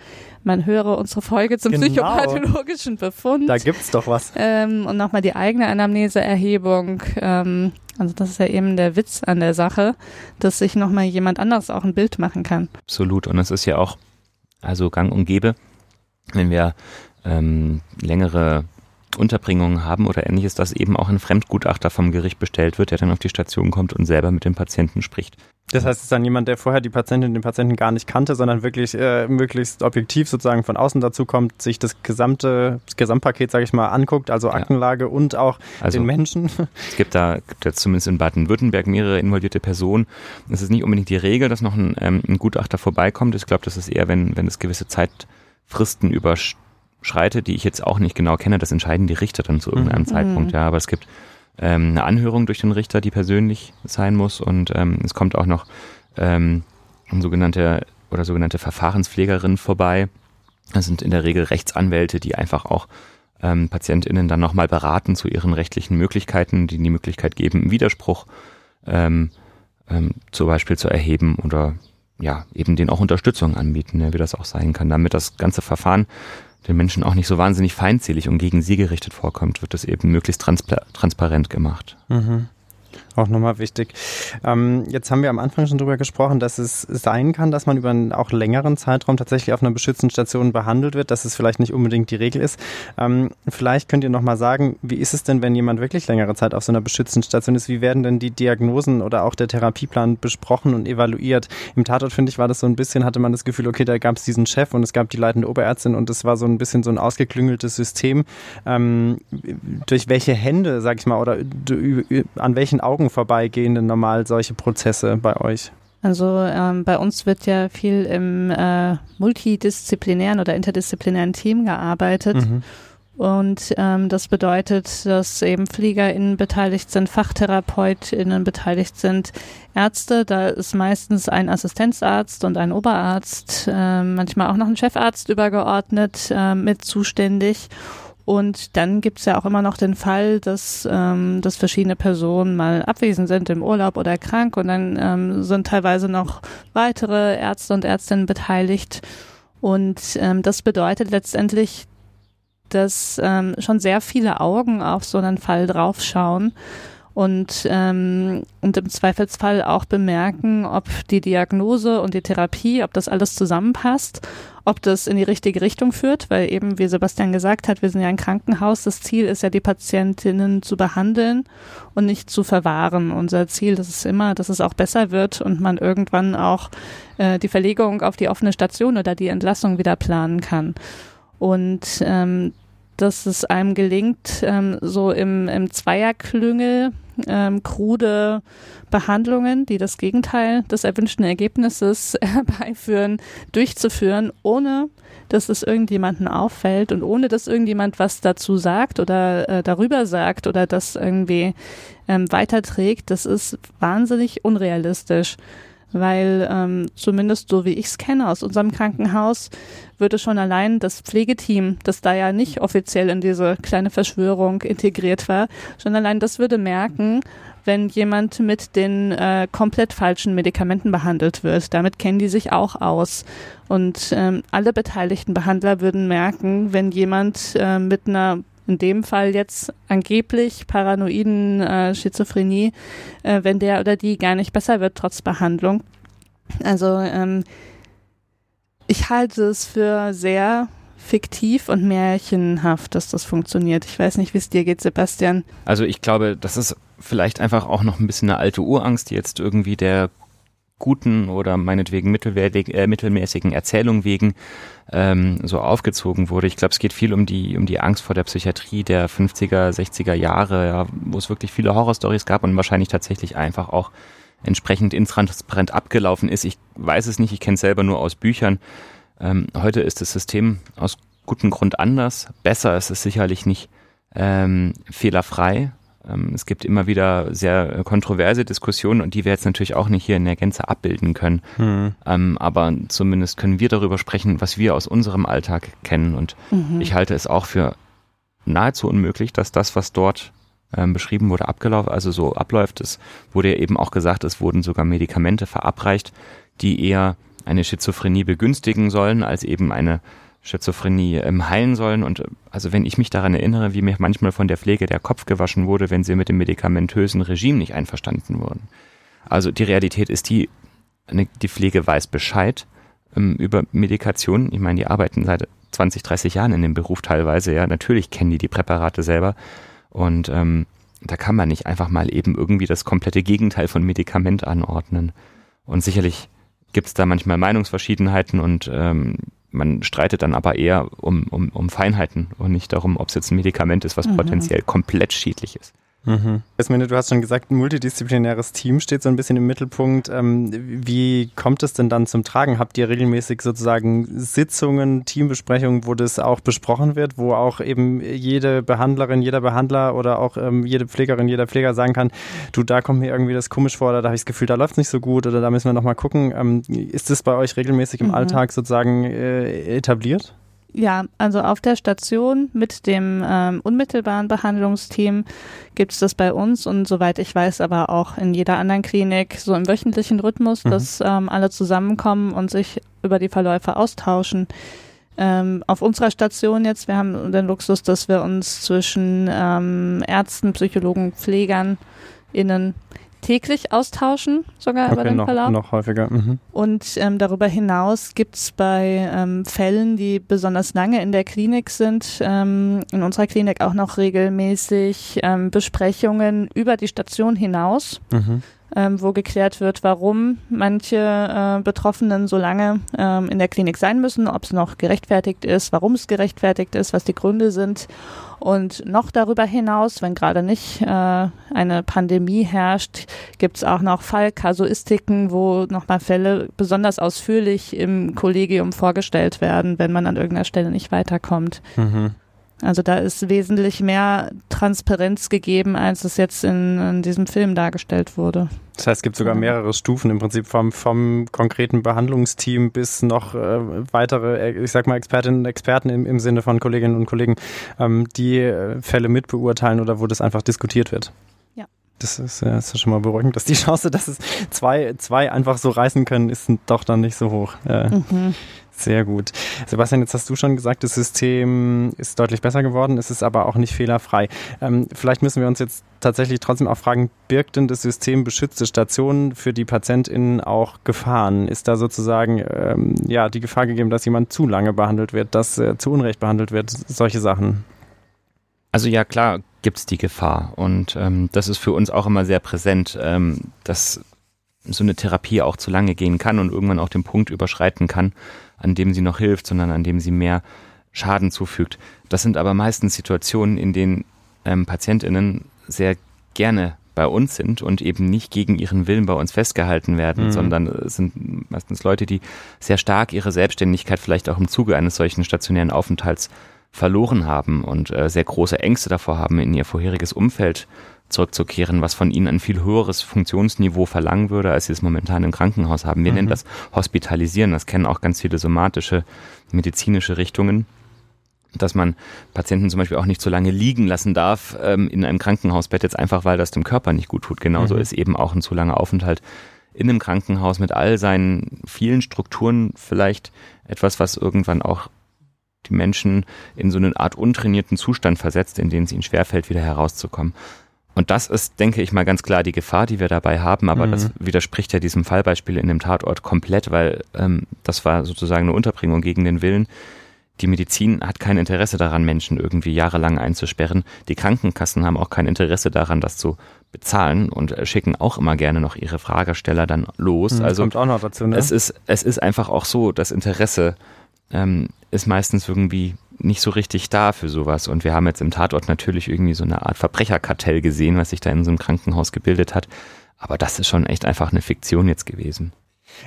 Man höre unsere Folge zum genau. psychopathologischen Befund. Da gibt's doch was. Ähm, und nochmal die eigene Anamneseerhebung. Ähm, also das ist ja eben der Witz an der Sache, dass sich nochmal jemand anderes auch ein Bild machen kann. Absolut. Und es ist ja auch also gang und gäbe, wenn wir ähm, längere Unterbringungen haben oder ähnliches, dass eben auch ein Fremdgutachter vom Gericht bestellt wird, der dann auf die Station kommt und selber mit dem Patienten spricht. Das heißt, es ist dann jemand, der vorher die Patientin, den Patienten gar nicht kannte, sondern wirklich äh, möglichst objektiv sozusagen von außen dazu kommt, sich das gesamte das Gesamtpaket, sage ich mal, anguckt, also Aktenlage ja. und auch also, den Menschen. Es gibt da, gibt jetzt zumindest in Baden-Württemberg mehrere involvierte Personen. Es ist nicht unbedingt die Regel, dass noch ein, ähm, ein Gutachter vorbeikommt. Ich glaube, das ist eher, wenn, wenn es gewisse Zeitfristen übersteigt schreite, die ich jetzt auch nicht genau kenne, das entscheiden die Richter dann zu irgendeinem mhm. Zeitpunkt. Ja, aber es gibt ähm, eine Anhörung durch den Richter, die persönlich sein muss und ähm, es kommt auch noch ähm, ein sogenannter oder sogenannte Verfahrenspflegerin vorbei. Das sind in der Regel Rechtsanwälte, die einfach auch ähm, PatientInnen dann nochmal beraten zu ihren rechtlichen Möglichkeiten, die die Möglichkeit geben, Widerspruch ähm, ähm, zum Beispiel zu erheben oder ja, eben den auch Unterstützung anbieten, ja, wie das auch sein kann, damit das ganze Verfahren den Menschen auch nicht so wahnsinnig feindselig und gegen sie gerichtet vorkommt, wird das eben möglichst transparent gemacht. Mhm auch nochmal wichtig. Ähm, jetzt haben wir am Anfang schon darüber gesprochen, dass es sein kann, dass man über einen auch längeren Zeitraum tatsächlich auf einer beschützten Station behandelt wird, dass es vielleicht nicht unbedingt die Regel ist. Ähm, vielleicht könnt ihr nochmal sagen, wie ist es denn, wenn jemand wirklich längere Zeit auf so einer beschützten Station ist? Wie werden denn die Diagnosen oder auch der Therapieplan besprochen und evaluiert? Im Tatort, finde ich, war das so ein bisschen, hatte man das Gefühl, okay, da gab es diesen Chef und es gab die leitende Oberärztin und es war so ein bisschen so ein ausgeklüngeltes System. Ähm, durch welche Hände, sag ich mal, oder an welchen Augen vorbeigehen denn normal solche Prozesse bei euch? Also ähm, bei uns wird ja viel im äh, multidisziplinären oder interdisziplinären Team gearbeitet. Mhm. Und ähm, das bedeutet, dass eben FliegerInnen beteiligt sind, FachtherapeutInnen beteiligt sind, Ärzte. Da ist meistens ein Assistenzarzt und ein Oberarzt, äh, manchmal auch noch ein Chefarzt übergeordnet äh, mit zuständig. Und dann gibt's ja auch immer noch den Fall, dass, ähm, dass verschiedene Personen mal abwesend sind im Urlaub oder krank und dann ähm, sind teilweise noch weitere Ärzte und Ärztinnen beteiligt. Und ähm, das bedeutet letztendlich, dass ähm, schon sehr viele Augen auf so einen Fall draufschauen und, ähm, und im Zweifelsfall auch bemerken, ob die Diagnose und die Therapie, ob das alles zusammenpasst, ob das in die richtige Richtung führt, weil eben, wie Sebastian gesagt hat, wir sind ja ein Krankenhaus. Das Ziel ist ja, die Patientinnen zu behandeln und nicht zu verwahren. Unser Ziel das ist immer, dass es auch besser wird und man irgendwann auch äh, die Verlegung auf die offene Station oder die Entlassung wieder planen kann. Und ähm, dass es einem gelingt, ähm, so im, im Zweierklüngel ähm, krude Behandlungen, die das Gegenteil des erwünschten Ergebnisses herbeiführen, durchzuführen, ohne dass es irgendjemanden auffällt und ohne dass irgendjemand was dazu sagt oder äh, darüber sagt oder das irgendwie ähm, weiterträgt, das ist wahnsinnig unrealistisch. Weil ähm, zumindest so wie ich es kenne aus unserem Krankenhaus, würde schon allein das Pflegeteam, das da ja nicht offiziell in diese kleine Verschwörung integriert war, schon allein das würde merken, wenn jemand mit den äh, komplett falschen Medikamenten behandelt wird. Damit kennen die sich auch aus. Und ähm, alle beteiligten Behandler würden merken, wenn jemand äh, mit einer in dem Fall jetzt angeblich paranoiden äh, Schizophrenie, äh, wenn der oder die gar nicht besser wird trotz Behandlung. Also ähm, ich halte es für sehr fiktiv und märchenhaft, dass das funktioniert. Ich weiß nicht, wie es dir geht, Sebastian. Also ich glaube, das ist vielleicht einfach auch noch ein bisschen eine alte Urangst, die jetzt irgendwie der guten oder meinetwegen äh, mittelmäßigen Erzählung wegen ähm, so aufgezogen wurde. Ich glaube, es geht viel um die, um die Angst vor der Psychiatrie der 50er, 60er Jahre, ja, wo es wirklich viele Horrorstories gab und wahrscheinlich tatsächlich einfach auch entsprechend intransparent abgelaufen ist. Ich weiß es nicht, ich kenne es selber nur aus Büchern. Ähm, heute ist das System aus gutem Grund anders. Besser ist es sicherlich nicht ähm, fehlerfrei. Ähm, es gibt immer wieder sehr kontroverse Diskussionen und die wir jetzt natürlich auch nicht hier in der Gänze abbilden können. Mhm. Ähm, aber zumindest können wir darüber sprechen, was wir aus unserem Alltag kennen. Und mhm. ich halte es auch für nahezu unmöglich, dass das, was dort ähm, beschrieben wurde, abgelaufen, also so abläuft. Es wurde ja eben auch gesagt, es wurden sogar Medikamente verabreicht, die eher eine Schizophrenie begünstigen sollen, als eben eine Schizophrenie ähm, heilen sollen. Und also wenn ich mich daran erinnere, wie mir manchmal von der Pflege der Kopf gewaschen wurde, wenn sie mit dem medikamentösen Regime nicht einverstanden wurden. Also die Realität ist die, die Pflege weiß Bescheid ähm, über Medikation. Ich meine, die arbeiten seit 20, 30 Jahren in dem Beruf teilweise, ja. Natürlich kennen die die Präparate selber. Und ähm, da kann man nicht einfach mal eben irgendwie das komplette Gegenteil von Medikament anordnen. Und sicherlich gibt es da manchmal Meinungsverschiedenheiten und ähm, man streitet dann aber eher um, um, um Feinheiten und nicht darum, ob es jetzt ein Medikament ist, was mhm. potenziell komplett schädlich ist. Mhm. Du hast schon gesagt, ein multidisziplinäres Team steht so ein bisschen im Mittelpunkt. Ähm, wie kommt es denn dann zum Tragen? Habt ihr regelmäßig sozusagen Sitzungen, Teambesprechungen, wo das auch besprochen wird, wo auch eben jede Behandlerin, jeder Behandler oder auch ähm, jede Pflegerin, jeder Pfleger sagen kann, du, da kommt mir irgendwie das komisch vor oder da habe ich das Gefühl, da läuft es nicht so gut oder da müssen wir nochmal gucken. Ähm, ist das bei euch regelmäßig im mhm. Alltag sozusagen äh, etabliert? Ja, also auf der Station mit dem ähm, unmittelbaren Behandlungsteam gibt es das bei uns und soweit ich weiß aber auch in jeder anderen Klinik so im wöchentlichen Rhythmus, mhm. dass ähm, alle zusammenkommen und sich über die Verläufe austauschen. Ähm, auf unserer Station jetzt, wir haben den Luxus, dass wir uns zwischen ähm, Ärzten, Psychologen, Pflegern innen täglich austauschen, sogar okay, über den noch, Verlauf. Noch häufiger. Mhm. Und ähm, darüber hinaus gibt es bei ähm, Fällen, die besonders lange in der Klinik sind, ähm, in unserer Klinik auch noch regelmäßig ähm, Besprechungen über die Station hinaus. Mhm ähm, wo geklärt wird, warum manche äh, Betroffenen so lange ähm, in der Klinik sein müssen, ob es noch gerechtfertigt ist, warum es gerechtfertigt ist, was die Gründe sind. Und noch darüber hinaus, wenn gerade nicht äh, eine Pandemie herrscht, gibt es auch noch Fallkasuistiken, wo nochmal Fälle besonders ausführlich im Kollegium vorgestellt werden, wenn man an irgendeiner Stelle nicht weiterkommt. Mhm. Also da ist wesentlich mehr Transparenz gegeben, als es jetzt in, in diesem Film dargestellt wurde. Das heißt, es gibt sogar mehrere Stufen im Prinzip vom, vom konkreten Behandlungsteam bis noch äh, weitere, äh, ich sag mal, Expertinnen und Experten im, im Sinne von Kolleginnen und Kollegen, ähm, die äh, Fälle mitbeurteilen oder wo das einfach diskutiert wird. Ja. Das ist, das ist schon mal beruhigend, dass die Chance, dass es zwei, zwei einfach so reißen können, ist doch dann nicht so hoch. Äh, mhm. Sehr gut. Sebastian, jetzt hast du schon gesagt, das System ist deutlich besser geworden, es ist aber auch nicht fehlerfrei. Ähm, vielleicht müssen wir uns jetzt tatsächlich trotzdem auch fragen, birgt denn das System beschützte Stationen für die PatientInnen auch Gefahren? Ist da sozusagen ähm, ja, die Gefahr gegeben, dass jemand zu lange behandelt wird, dass äh, zu Unrecht behandelt wird, solche Sachen? Also ja, klar gibt es die Gefahr und ähm, das ist für uns auch immer sehr präsent, ähm, dass so eine Therapie auch zu lange gehen kann und irgendwann auch den Punkt überschreiten kann, an dem sie noch hilft, sondern an dem sie mehr Schaden zufügt. Das sind aber meistens Situationen, in denen ähm, PatientInnen sehr gerne bei uns sind und eben nicht gegen ihren Willen bei uns festgehalten werden, mhm. sondern es sind meistens Leute, die sehr stark ihre Selbstständigkeit vielleicht auch im Zuge eines solchen stationären Aufenthalts verloren haben und äh, sehr große Ängste davor haben, in ihr vorheriges Umfeld zurückzukehren, was von ihnen ein viel höheres Funktionsniveau verlangen würde, als sie es momentan im Krankenhaus haben. Wir mhm. nennen das Hospitalisieren. Das kennen auch ganz viele somatische medizinische Richtungen dass man Patienten zum Beispiel auch nicht so lange liegen lassen darf ähm, in einem Krankenhausbett, jetzt einfach weil das dem Körper nicht gut tut. Genauso mhm. ist eben auch ein zu langer Aufenthalt in einem Krankenhaus mit all seinen vielen Strukturen vielleicht etwas, was irgendwann auch die Menschen in so eine Art untrainierten Zustand versetzt, in den es ihnen schwerfällt, wieder herauszukommen. Und das ist, denke ich mal, ganz klar die Gefahr, die wir dabei haben. Aber mhm. das widerspricht ja diesem Fallbeispiel in dem Tatort komplett, weil ähm, das war sozusagen eine Unterbringung gegen den Willen. Die Medizin hat kein Interesse daran, Menschen irgendwie jahrelang einzusperren. Die Krankenkassen haben auch kein Interesse daran, das zu bezahlen und äh, schicken auch immer gerne noch ihre Fragesteller dann los. Mhm, also kommt auch noch dazu, ne? es ist es ist einfach auch so, das Interesse ähm, ist meistens irgendwie nicht so richtig da für sowas. Und wir haben jetzt im Tatort natürlich irgendwie so eine Art Verbrecherkartell gesehen, was sich da in so einem Krankenhaus gebildet hat. Aber das ist schon echt einfach eine Fiktion jetzt gewesen.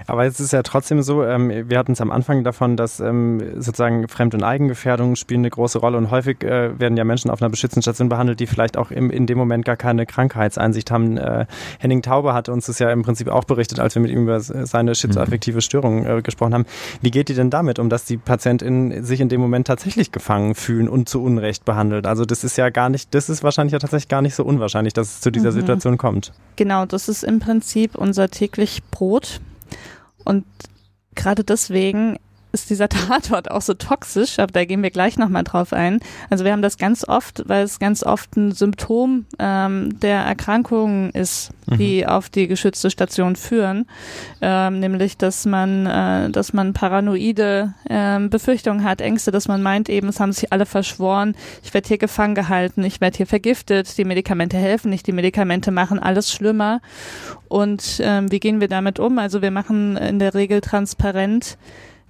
Aber es ist ja trotzdem so, ähm, wir hatten es am Anfang davon, dass ähm, sozusagen Fremd- und Eigengefährdung spielen eine große Rolle und häufig äh, werden ja Menschen auf einer beschützten Station behandelt, die vielleicht auch im, in dem Moment gar keine Krankheitseinsicht haben. Äh, Henning Taube hatte uns das ja im Prinzip auch berichtet, als wir mit ihm über seine schizoaffektive Störung äh, gesprochen haben. Wie geht die denn damit um, dass die PatientInnen sich in dem Moment tatsächlich gefangen fühlen und zu Unrecht behandelt? Also das ist ja gar nicht, das ist wahrscheinlich ja tatsächlich gar nicht so unwahrscheinlich, dass es zu dieser mhm. Situation kommt. Genau, das ist im Prinzip unser täglich Brot und gerade deswegen ist dieser Tatort auch so toxisch, aber da gehen wir gleich nochmal drauf ein. Also wir haben das ganz oft, weil es ganz oft ein Symptom ähm, der Erkrankung ist, die mhm. auf die geschützte Station führen, ähm, nämlich dass man, äh, dass man paranoide ähm, Befürchtungen hat, Ängste, dass man meint eben, es haben sich alle verschworen, ich werde hier gefangen gehalten, ich werde hier vergiftet, die Medikamente helfen nicht, die Medikamente machen alles schlimmer. Und ähm, wie gehen wir damit um? Also wir machen in der Regel transparent,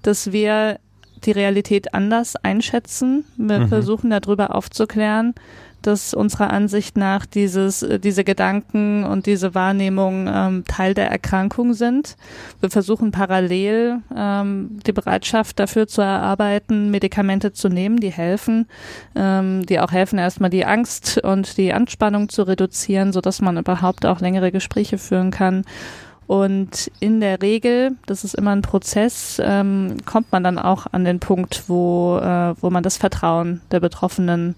dass wir die Realität anders einschätzen. Wir mhm. versuchen darüber aufzuklären, dass unserer Ansicht nach dieses, äh, diese Gedanken und diese Wahrnehmung ähm, Teil der Erkrankung sind. Wir versuchen parallel ähm, die Bereitschaft dafür zu erarbeiten, Medikamente zu nehmen, die helfen, ähm, die auch helfen, erstmal die Angst und die Anspannung zu reduzieren, so dass man überhaupt auch längere Gespräche führen kann. Und in der Regel, das ist immer ein Prozess, ähm, kommt man dann auch an den Punkt, wo, äh, wo man das Vertrauen der Betroffenen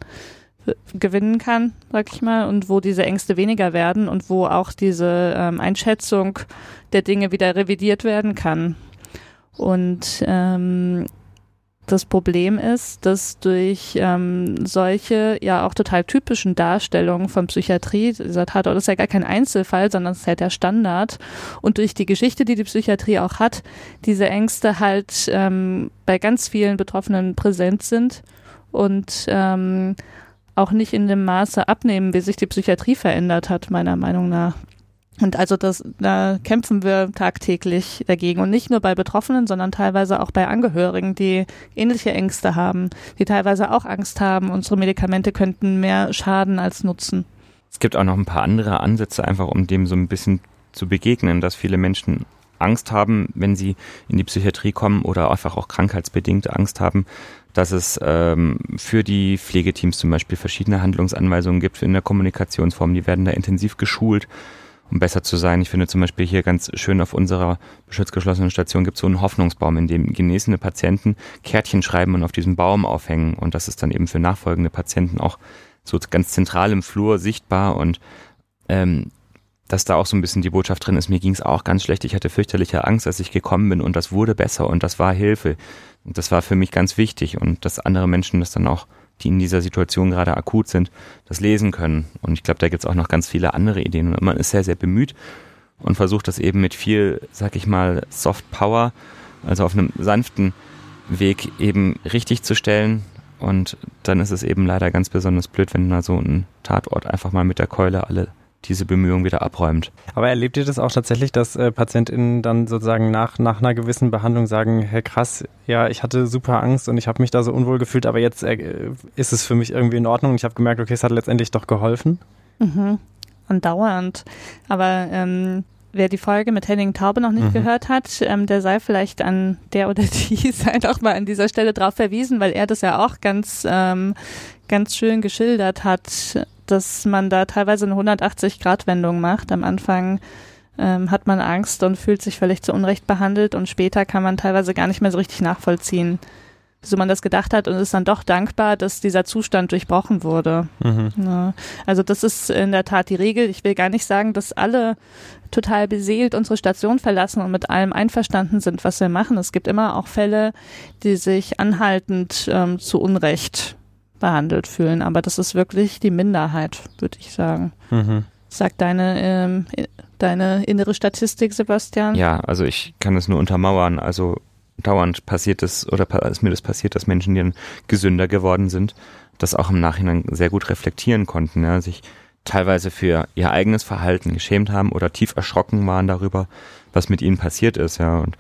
gewinnen kann, sag ich mal, und wo diese Ängste weniger werden und wo auch diese ähm, Einschätzung der Dinge wieder revidiert werden kann. Und ähm, das Problem ist, dass durch ähm, solche ja auch total typischen Darstellungen von Psychiatrie, dieser Tatort ist ja gar kein Einzelfall, sondern es ist ja der Standard. Und durch die Geschichte, die die Psychiatrie auch hat, diese Ängste halt ähm, bei ganz vielen Betroffenen präsent sind und ähm, auch nicht in dem Maße abnehmen, wie sich die Psychiatrie verändert hat, meiner Meinung nach. Und also das, da kämpfen wir tagtäglich dagegen. Und nicht nur bei Betroffenen, sondern teilweise auch bei Angehörigen, die ähnliche Ängste haben, die teilweise auch Angst haben, unsere Medikamente könnten mehr schaden als nutzen. Es gibt auch noch ein paar andere Ansätze, einfach um dem so ein bisschen zu begegnen, dass viele Menschen Angst haben, wenn sie in die Psychiatrie kommen oder einfach auch krankheitsbedingte Angst haben, dass es ähm, für die Pflegeteams zum Beispiel verschiedene Handlungsanweisungen gibt in der Kommunikationsform. Die werden da intensiv geschult, um besser zu sein. Ich finde zum Beispiel hier ganz schön auf unserer beschützgeschlossenen Station gibt es so einen Hoffnungsbaum, in dem genesene Patienten Kärtchen schreiben und auf diesem Baum aufhängen. Und das ist dann eben für nachfolgende Patienten auch so ganz zentral im Flur sichtbar und ähm, dass da auch so ein bisschen die Botschaft drin ist, mir ging es auch ganz schlecht, ich hatte fürchterliche Angst, als ich gekommen bin und das wurde besser und das war Hilfe. Und das war für mich ganz wichtig und dass andere Menschen das dann auch, die in dieser Situation gerade akut sind, das lesen können. Und ich glaube, da gibt es auch noch ganz viele andere Ideen und man ist sehr, sehr bemüht und versucht das eben mit viel, sag ich mal, Soft Power, also auf einem sanften Weg eben richtig zu stellen. Und dann ist es eben leider ganz besonders blöd, wenn da so ein Tatort einfach mal mit der Keule alle diese Bemühungen wieder abräumt. Aber erlebt ihr das auch tatsächlich, dass äh, PatientInnen dann sozusagen nach, nach einer gewissen Behandlung sagen, hey krass, ja, ich hatte super Angst und ich habe mich da so unwohl gefühlt, aber jetzt äh, ist es für mich irgendwie in Ordnung und ich habe gemerkt, okay, es hat letztendlich doch geholfen? Mhm. Andauernd. Aber ähm, wer die Folge mit Henning Taube noch nicht mhm. gehört hat, ähm, der sei vielleicht an der oder die sei doch mal an dieser Stelle drauf verwiesen, weil er das ja auch ganz, ähm, ganz schön geschildert hat, dass man da teilweise eine 180-Grad-Wendung macht. Am Anfang ähm, hat man Angst und fühlt sich völlig zu Unrecht behandelt und später kann man teilweise gar nicht mehr so richtig nachvollziehen, wieso man das gedacht hat und ist dann doch dankbar, dass dieser Zustand durchbrochen wurde. Mhm. Ja, also das ist in der Tat die Regel. Ich will gar nicht sagen, dass alle total beseelt unsere Station verlassen und mit allem einverstanden sind, was wir machen. Es gibt immer auch Fälle, die sich anhaltend ähm, zu Unrecht behandelt fühlen. Aber das ist wirklich die Minderheit, würde ich sagen. Mhm. Sagt deine, ähm, deine innere Statistik, Sebastian? Ja, also ich kann es nur untermauern. Also dauernd passiert es oder ist mir das passiert, dass Menschen, die dann gesünder geworden sind, das auch im Nachhinein sehr gut reflektieren konnten, ja, sich teilweise für ihr eigenes Verhalten geschämt haben oder tief erschrocken waren darüber, was mit ihnen passiert ist, ja. Und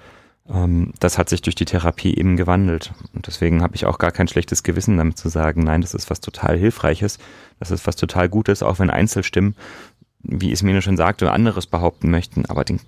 das hat sich durch die Therapie eben gewandelt. Und deswegen habe ich auch gar kein schlechtes Gewissen damit zu sagen, nein, das ist was total Hilfreiches, das ist was total Gutes, auch wenn Einzelstimmen, wie Ismene schon sagte, anderes behaupten möchten, aber den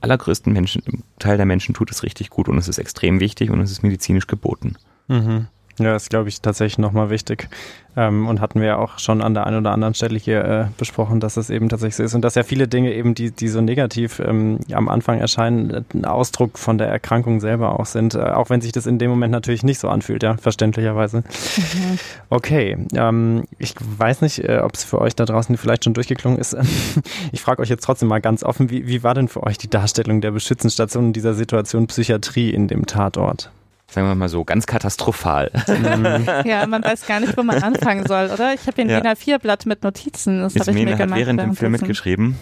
allergrößten Menschen, Teil der Menschen tut es richtig gut und es ist extrem wichtig und es ist medizinisch geboten. Mhm. Ja, das glaube ich tatsächlich nochmal wichtig. Ähm, und hatten wir ja auch schon an der einen oder anderen Stelle hier äh, besprochen, dass es eben tatsächlich so ist und dass ja viele Dinge eben, die, die so negativ ähm, am Anfang erscheinen, ein Ausdruck von der Erkrankung selber auch sind, äh, auch wenn sich das in dem Moment natürlich nicht so anfühlt, ja, verständlicherweise. Mhm. Okay, ähm, ich weiß nicht, äh, ob es für euch da draußen vielleicht schon durchgeklungen ist. ich frage euch jetzt trotzdem mal ganz offen, wie, wie war denn für euch die Darstellung der Beschützenstation in dieser Situation Psychiatrie in dem Tatort? Sagen wir mal so, ganz katastrophal. ja, man weiß gar nicht, wo man anfangen soll, oder? Ich habe hier ein ja. DIN A4-Blatt mit Notizen. Das habe ich mir gemacht. während dem Film mitgeschrieben.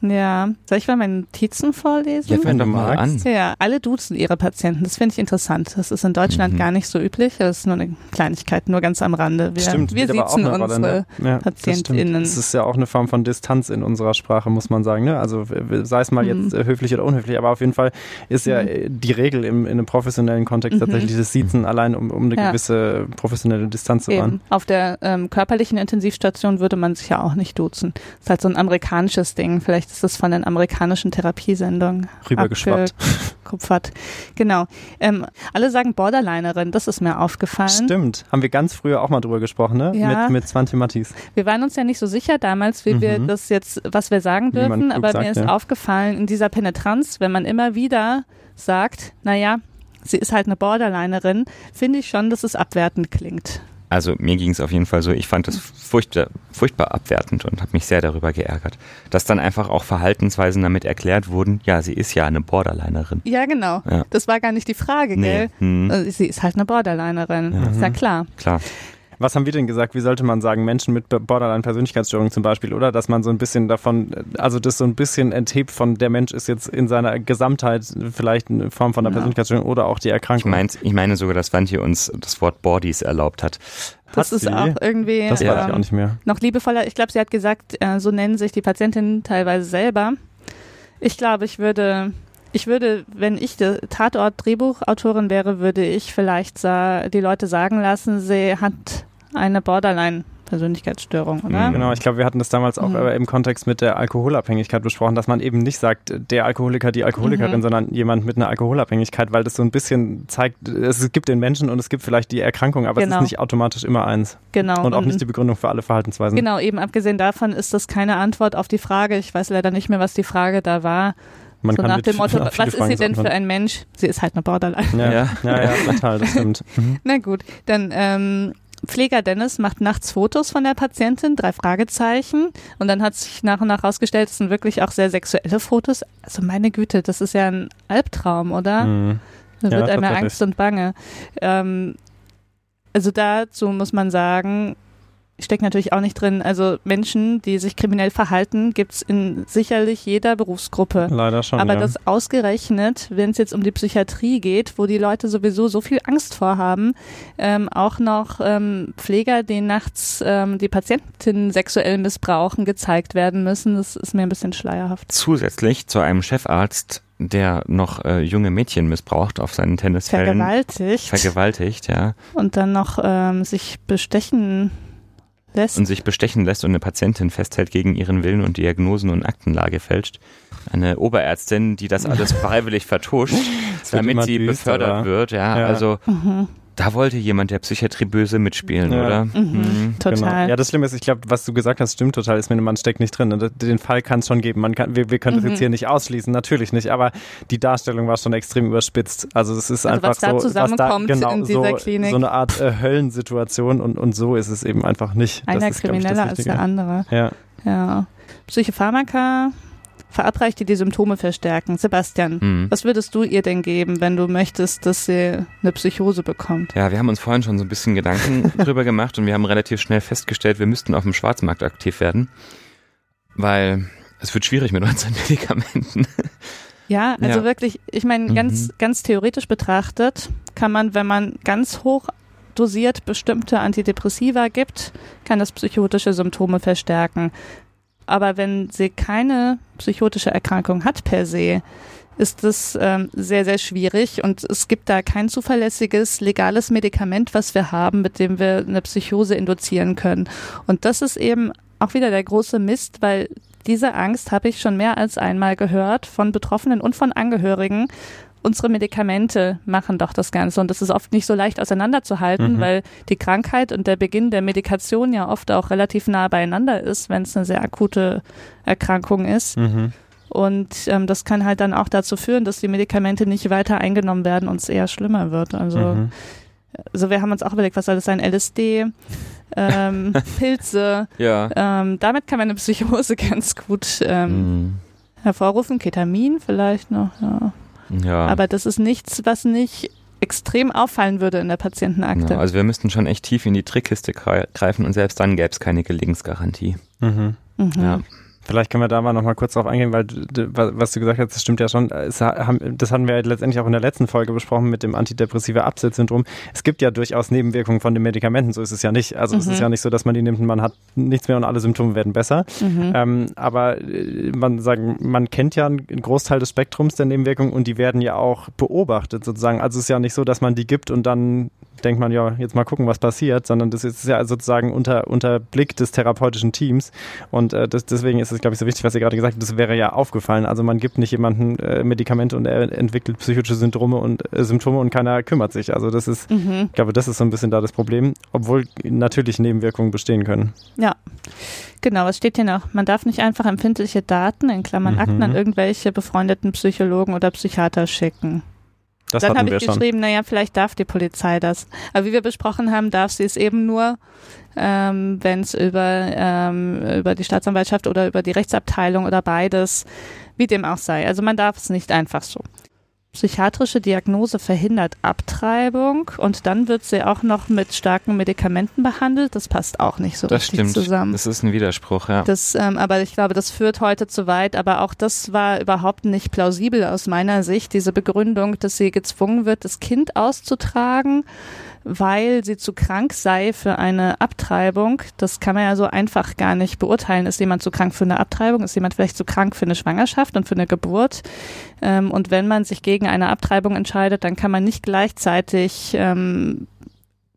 Ja, soll ich mal meine Notizen vorlesen? Ja, fang doch mal an. Ja, alle duzen ihre Patienten. Das finde ich interessant. Das ist in Deutschland mhm. gar nicht so üblich. Das ist nur eine Kleinigkeit, nur ganz am Rande. Wir, stimmt, wir sitzen unsere ne? ja, PatientInnen. Das, das, ist ja auch eine Form von Distanz in unserer Sprache, muss man sagen. Ne? Also sei es mal mhm. jetzt äh, höflich oder unhöflich, aber auf jeden Fall ist ja mhm. Äh, die Regel im, in einem professionellen Kontext mhm. tatsächlich das Siezen allein, um, um eine ja. gewisse professionelle Distanz zu wahren. Auf der ähm, körperlichen Intensivstation würde man sich ja auch nicht duzen. Das ist halt so ein amerikanisches Ding. Vielleicht ist das von den amerikanischen Therapiesendung rübergeschwappt. Kupfert. Genau. Ähm, alle sagen Borderlinerin, das ist mir aufgefallen. Stimmt. Haben wir ganz früher auch mal drüber gesprochen, ne? Ja. Mit, mit Svante Mattis. Wir waren uns ja nicht so sicher damals, wie mhm. wir das jetzt, was wir sagen dürfen, aber sagt, mir ist ja. aufgefallen, in dieser Penetranz, wenn man immer wieder sagt, naja, sie ist halt eine Borderlinerin, finde ich schon, dass es abwertend klingt. Also mir ging es auf jeden Fall so, ich fand das furchtbar, furchtbar abwertend und habe mich sehr darüber geärgert, dass dann einfach auch Verhaltensweisen damit erklärt wurden, ja, sie ist ja eine Borderlinerin. Ja, genau. Ja. Das war gar nicht die Frage, nee. gell? Hm. Also, sie ist halt eine Borderlinerin, ja. ist ja klar. Klar. Was haben wir denn gesagt? Wie sollte man sagen, Menschen mit Borderline-Persönlichkeitsstörung zum Beispiel, oder? Dass man so ein bisschen davon, also das so ein bisschen enthebt von der Mensch ist jetzt in seiner Gesamtheit vielleicht eine Form von der ja. Persönlichkeitsstörung oder auch die Erkrankung. Ich, meint, ich meine sogar, dass Vanti uns das Wort Bodies erlaubt hat. Das hat ist sie? auch irgendwie das weiß ich auch nicht mehr. noch liebevoller. Ich glaube, sie hat gesagt, äh, so nennen sich die Patientinnen teilweise selber. Ich glaube, ich würde ich würde, wenn ich Tatort-Drehbuchautorin wäre, würde ich vielleicht die Leute sagen lassen, sie hat eine Borderline Persönlichkeitsstörung, oder? Genau, ich glaube, wir hatten das damals auch Mhm. im Kontext mit der Alkoholabhängigkeit besprochen, dass man eben nicht sagt, der Alkoholiker, die Alkoholikerin, Mhm. sondern jemand mit einer Alkoholabhängigkeit, weil das so ein bisschen zeigt, es gibt den Menschen und es gibt vielleicht die Erkrankung, aber es Genau. ist nicht automatisch immer eins. Genau. Und auch nicht die Begründung für alle Verhaltensweisen. Genau, eben abgesehen davon ist das keine Antwort auf die Frage. Ich weiß leider nicht mehr, was die Frage da war. Man so kann nach mit dem Motto, was viele ist Fragen sie denn für ein Mensch? Sie ist halt eine Borderline. Ja, ja, Ja. ja, total, das stimmt. Mhm. Na gut, dann ähm, Pfleger Dennis macht nachts Fotos von der Patientin, drei Fragezeichen. Und dann hat sich nach und nach herausgestellt, es sind wirklich auch sehr sexuelle Fotos. Also meine Güte, das ist ja ein Albtraum, oder? Mhm. Da Ja, wird einem ja. Angst und Bange. Ähm, also dazu muss man sagen, steckt natürlich auch nicht drin. Also Menschen, die sich kriminell verhalten, gibt's in sicherlich jeder Berufsgruppe. Leider schon. Aber ja. das ausgerechnet, wenn es jetzt um die Psychiatrie geht, wo die Leute sowieso so viel Angst vorhaben, ähm, auch noch ähm, Pfleger, die nachts ähm, die Patientinnen sexuell missbrauchen, gezeigt werden müssen, das ist mir ein bisschen schleierhaft. Zusätzlich zu einem Chefarzt, der noch äh, junge Mädchen missbraucht auf seinen Tennisfeldern. Vergewaltigt Vergewaltigt, ja. und dann noch ähm, sich bestechen lässt. Und sich bestechen lässt und eine Patientin festhält gegen ihren Willen und Diagnosen und Aktenlage fälscht. Eine Oberärztin, die das alles freiwillig vertuscht, damit sie düsterer. befördert wird. Ja, Ja. also Mhm, da wollte jemand der Psychiatrie böse mitspielen, Ja. oder? mhm, total. Genau. Ja, das Schlimme ist, ich glaube, was du gesagt hast, stimmt total. Ist mir, man steckt nicht drin. Und Den Fall kann es schon geben. Man kann, wir, wir können das Mhm. jetzt hier nicht ausschließen, natürlich nicht. Aber die Darstellung war schon extrem überspitzt. Also es ist Also einfach was da so, zusammenkommt genau, in so, dieser Klinik. so eine Art äh, Höllensituation und, und so ist es eben einfach nicht. Das Einer ist, glaub ich, das krimineller als der andere. Ja. Ja. Psychopharmaka verabreicht, die die Symptome verstärken. Sebastian, Mhm. was würdest du ihr denn geben, wenn du möchtest, dass sie eine Psychose bekommt? Ja, wir haben uns vorhin schon so ein bisschen Gedanken drüber gemacht und wir haben relativ schnell festgestellt, wir müssten auf dem Schwarzmarkt aktiv werden, weil es wird schwierig mit unseren Medikamenten. Ja, also Ja. wirklich, ich meine, Mhm. ganz, ganz theoretisch betrachtet kann man, wenn man ganz hoch dosiert bestimmte Antidepressiva gibt, kann das psychotische Symptome verstärken. Aber wenn sie keine psychotische Erkrankung hat per se, ist es ähm, sehr, sehr schwierig und es gibt da kein zuverlässiges, legales Medikament, was wir haben, mit dem wir eine Psychose induzieren können. Und das ist eben auch wieder der große Mist, weil diese Angst habe ich schon mehr als einmal gehört von Betroffenen und von Angehörigen. Unsere Medikamente machen doch das Ganze und das ist oft nicht so leicht auseinanderzuhalten, Mhm. weil die Krankheit und der Beginn der Medikation ja oft auch relativ nah beieinander ist, wenn es eine sehr akute Erkrankung ist. Mhm. Und ähm, das kann halt dann auch dazu führen, dass die Medikamente nicht weiter eingenommen werden und es eher schlimmer wird. Also, Mhm. Ja. Ähm, damit kann man eine Psychose ganz gut ähm, Mhm. hervorrufen. Ketamin vielleicht noch, ja. Ja. Aber das ist nichts, was nicht extrem auffallen würde in der Patientenakte. ja. Also wir müssten schon echt tief in die Trickkiste gre- greifen und selbst dann gäbe es keine Gelingensgarantie. Mhm. mhm. Ja. Vielleicht können wir da mal noch mal kurz drauf eingehen, weil was du gesagt hast, das stimmt ja schon. Es das hatten wir ja letztendlich auch in der letzten Folge besprochen mit dem antidepressive Absetzsyndrom. Es gibt ja durchaus Nebenwirkungen von den Medikamenten, so ist es ja nicht. Also es Mhm. ist ja nicht so, dass man die nimmt und man hat nichts mehr und alle Symptome werden besser. Mhm. Ähm, aber äh, man sagen, man kennt ja einen Großteil des Spektrums der Nebenwirkungen und die werden ja auch beobachtet sozusagen. Also es ist ja nicht so, dass man die gibt und dann denkt man, ja, jetzt mal gucken, was passiert, sondern das ist ja sozusagen unter, unter Blick des therapeutischen Teams. Und äh, das, deswegen ist es, glaube ich, so wichtig, was ihr gerade gesagt habt, das wäre ja aufgefallen. Also man gibt nicht jemandem äh, Medikamente und er entwickelt psychische Syndrome und äh, Symptome und keiner kümmert sich. Also das ist, Mhm. ich glaube, das ist so ein bisschen da das Problem, obwohl natürlich Nebenwirkungen bestehen können. Ja, genau. Was steht hier noch? Man darf nicht einfach empfindliche Daten, in Klammern Mhm. Akten, an irgendwelche befreundeten Psychologen oder Psychiater schicken. Das Dann habe ich schon. geschrieben, naja, vielleicht darf die Polizei das. Aber wie wir besprochen haben, darf sie es eben nur, ähm, wenn es über, ähm, über die Staatsanwaltschaft oder über die Rechtsabteilung oder beides, wie dem auch sei. Also man darf es nicht einfach so. Psychiatrische Diagnose verhindert Abtreibung und dann wird sie auch noch mit starken Medikamenten behandelt. Das passt auch nicht so Das richtig stimmt. zusammen. Das ist ein Widerspruch, ja. Das, ähm, aber ich glaube, das führt heute zu weit. Aber auch das war überhaupt nicht plausibel aus meiner Sicht, diese Begründung, dass sie gezwungen wird, das Kind auszutragen, weil sie zu krank sei für eine Abtreibung. Das kann man ja so einfach gar nicht beurteilen. Ist jemand zu krank für eine Abtreibung? Ist jemand vielleicht zu krank für eine Schwangerschaft und für eine Geburt? Ähm, und wenn man sich gegen eine Abtreibung entscheidet, dann kann man nicht gleichzeitig ähm,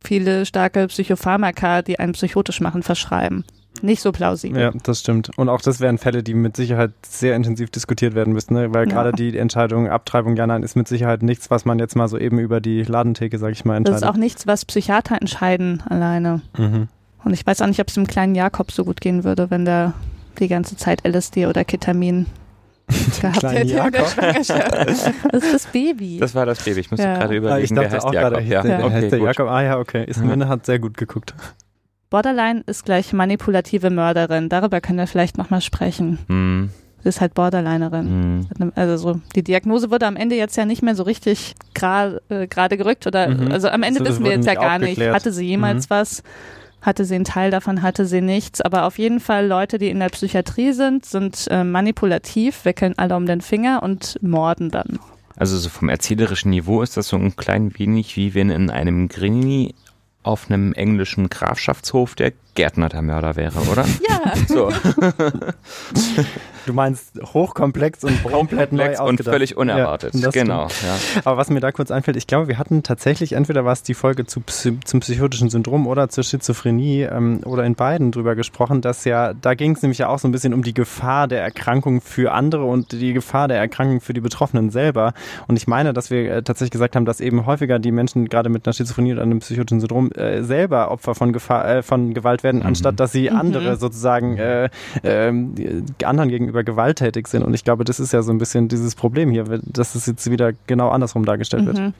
viele starke Psychopharmaka, die einen psychotisch machen, verschreiben. Nicht so plausibel. Ja, das stimmt. Und auch das wären Fälle, die mit Sicherheit sehr intensiv diskutiert werden müssten, ne? weil ja. gerade die Entscheidung Abtreibung ja nein ist mit Sicherheit nichts, was man jetzt mal so eben über die Ladentheke, sag ich mal, entscheidet. Das ist auch nichts, was Psychiater entscheiden alleine. Mhm. Und ich weiß auch nicht, ob es dem kleinen Jakob so gut gehen würde, wenn der die ganze Zeit LSD oder Ketamin gehabt hätte in der Schwangerschaft. Das ist das Baby. Das war das Baby. Ich musste ja. gerade überlegen, ah, ich dachte auch Jakob. Gerade, ja. Der, okay, heißt der Jakob. Ah ja, okay. Ismene hat sehr gut geguckt. Borderline ist gleich manipulative Mörderin. Darüber können wir vielleicht nochmal sprechen. Mhm. Sie ist halt Borderlinerin. Mhm. Also so, die Diagnose wurde am Ende jetzt ja nicht mehr so richtig gerade äh, gerückt oder mhm. also am Ende so, wissen wir jetzt ja gar nicht. Hatte sie jemals mhm. was? Hatte sie einen Teil davon, hatte sie nichts. Aber auf jeden Fall Leute, die in der Psychiatrie sind, sind äh, manipulativ, wickeln alle um den Finger und morden dann. Also so vom erzählerischen Niveau ist das so ein klein wenig wie wenn in einem Grini auf einem englischen Grafschaftshof der Gärtner der Mörder wäre, oder? Ja. So. Du meinst hochkomplex und komplett neu und völlig unerwartet. Ja, genau. Ja. Aber was mir da kurz einfällt, ich glaube, wir hatten tatsächlich entweder was die Folge zu, zum psychotischen Syndrom oder zur Schizophrenie ähm, oder in beiden drüber gesprochen, dass ja, da ging es nämlich ja auch so ein bisschen um die Gefahr der Erkrankung für andere und die Gefahr der Erkrankung für die Betroffenen selber. Und ich meine, dass wir äh, tatsächlich gesagt haben, dass eben häufiger die Menschen gerade mit einer Schizophrenie oder einem psychotischen Syndrom äh, selber Opfer von Gefahr, äh, von Gewalt werden, mhm. anstatt dass sie mhm. andere sozusagen äh, äh, anderen gegenüber gewalttätig sind. Und ich glaube, das ist ja so ein bisschen dieses Problem hier, dass es jetzt wieder genau andersrum dargestellt mhm. wird.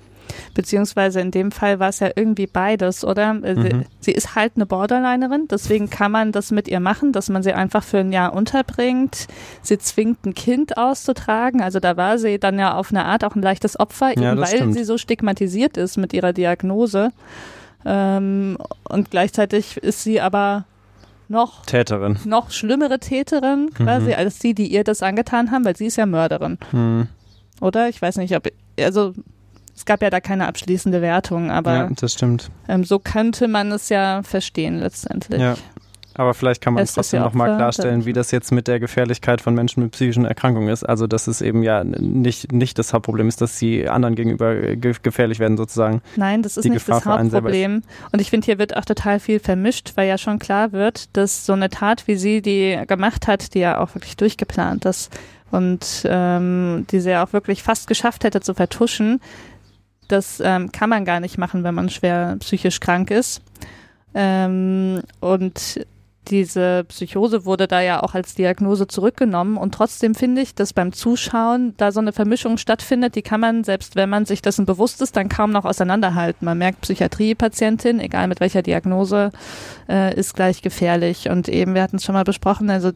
Beziehungsweise in dem Fall war es ja irgendwie beides, oder? Äh, mhm. Sie ist halt eine Borderlinerin, deswegen kann man das mit ihr machen, dass man sie einfach für ein Jahr unterbringt. Sie zwingt ein Kind auszutragen. Also da war sie dann ja auf eine Art auch ein leichtes Opfer, eben weil stimmt. sie so stigmatisiert ist mit ihrer Diagnose. Ähm, und gleichzeitig ist sie aber noch Täterin. Noch schlimmere Täterin quasi mhm. als die, die ihr das angetan haben, weil sie ist ja Mörderin. Mhm. Oder? Ich weiß nicht, ob also es gab ja da keine abschließende Wertung, aber ja, das stimmt. Ähm, so könnte man es ja verstehen letztendlich. Ja. Aber vielleicht kann man es trotzdem nochmal klarstellen, wie das jetzt mit der Gefährlichkeit von Menschen mit psychischen Erkrankungen ist. Also, dass es eben ja nicht, nicht das Hauptproblem ist, dass sie anderen gegenüber gefährlich werden, sozusagen. Nein, das ist nicht Gefahr das Hauptproblem. Und ich finde, hier wird auch total viel vermischt, weil ja schon klar wird, dass so eine Tat, wie sie die gemacht hat, die ja auch wirklich durchgeplant ist und ähm, die sie ja auch wirklich fast geschafft hätte zu vertuschen, das ähm, kann man gar nicht machen, wenn man schwer psychisch krank ist. Ähm, und diese Psychose wurde da ja auch als Diagnose zurückgenommen und trotzdem finde ich, dass beim Zuschauen da so eine Vermischung stattfindet, die kann man, selbst wenn man sich dessen bewusst ist, dann kaum noch auseinanderhalten. Man merkt, Psychiatriepatientin, egal mit welcher Diagnose, äh, ist gleich gefährlich. Und eben, wir hatten es schon mal besprochen, also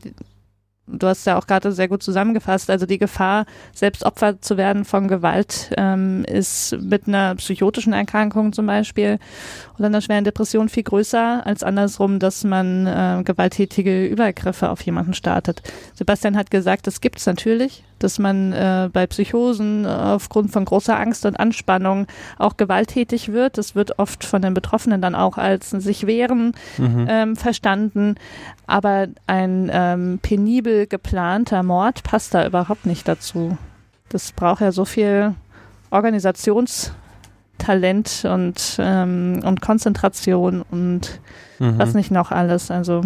du hast ja auch gerade sehr gut zusammengefasst, also die Gefahr, selbst Opfer zu werden von Gewalt, ähm, ist mit einer psychotischen Erkrankung zum Beispiel oder einer schweren Depression viel größer als andersrum, dass man äh, gewalttätige Übergriffe auf jemanden startet. Sebastian hat gesagt, das gibt's natürlich, dass man äh, bei Psychosen aufgrund von großer Angst und Anspannung auch gewalttätig wird. Das wird oft von den Betroffenen dann auch als sich wehren mhm. ähm, verstanden. Aber ein ähm, penibel geplanter Mord passt da überhaupt nicht dazu. Das braucht ja so viel Organisationstalent und, ähm, und Konzentration und mhm. was nicht noch alles. Also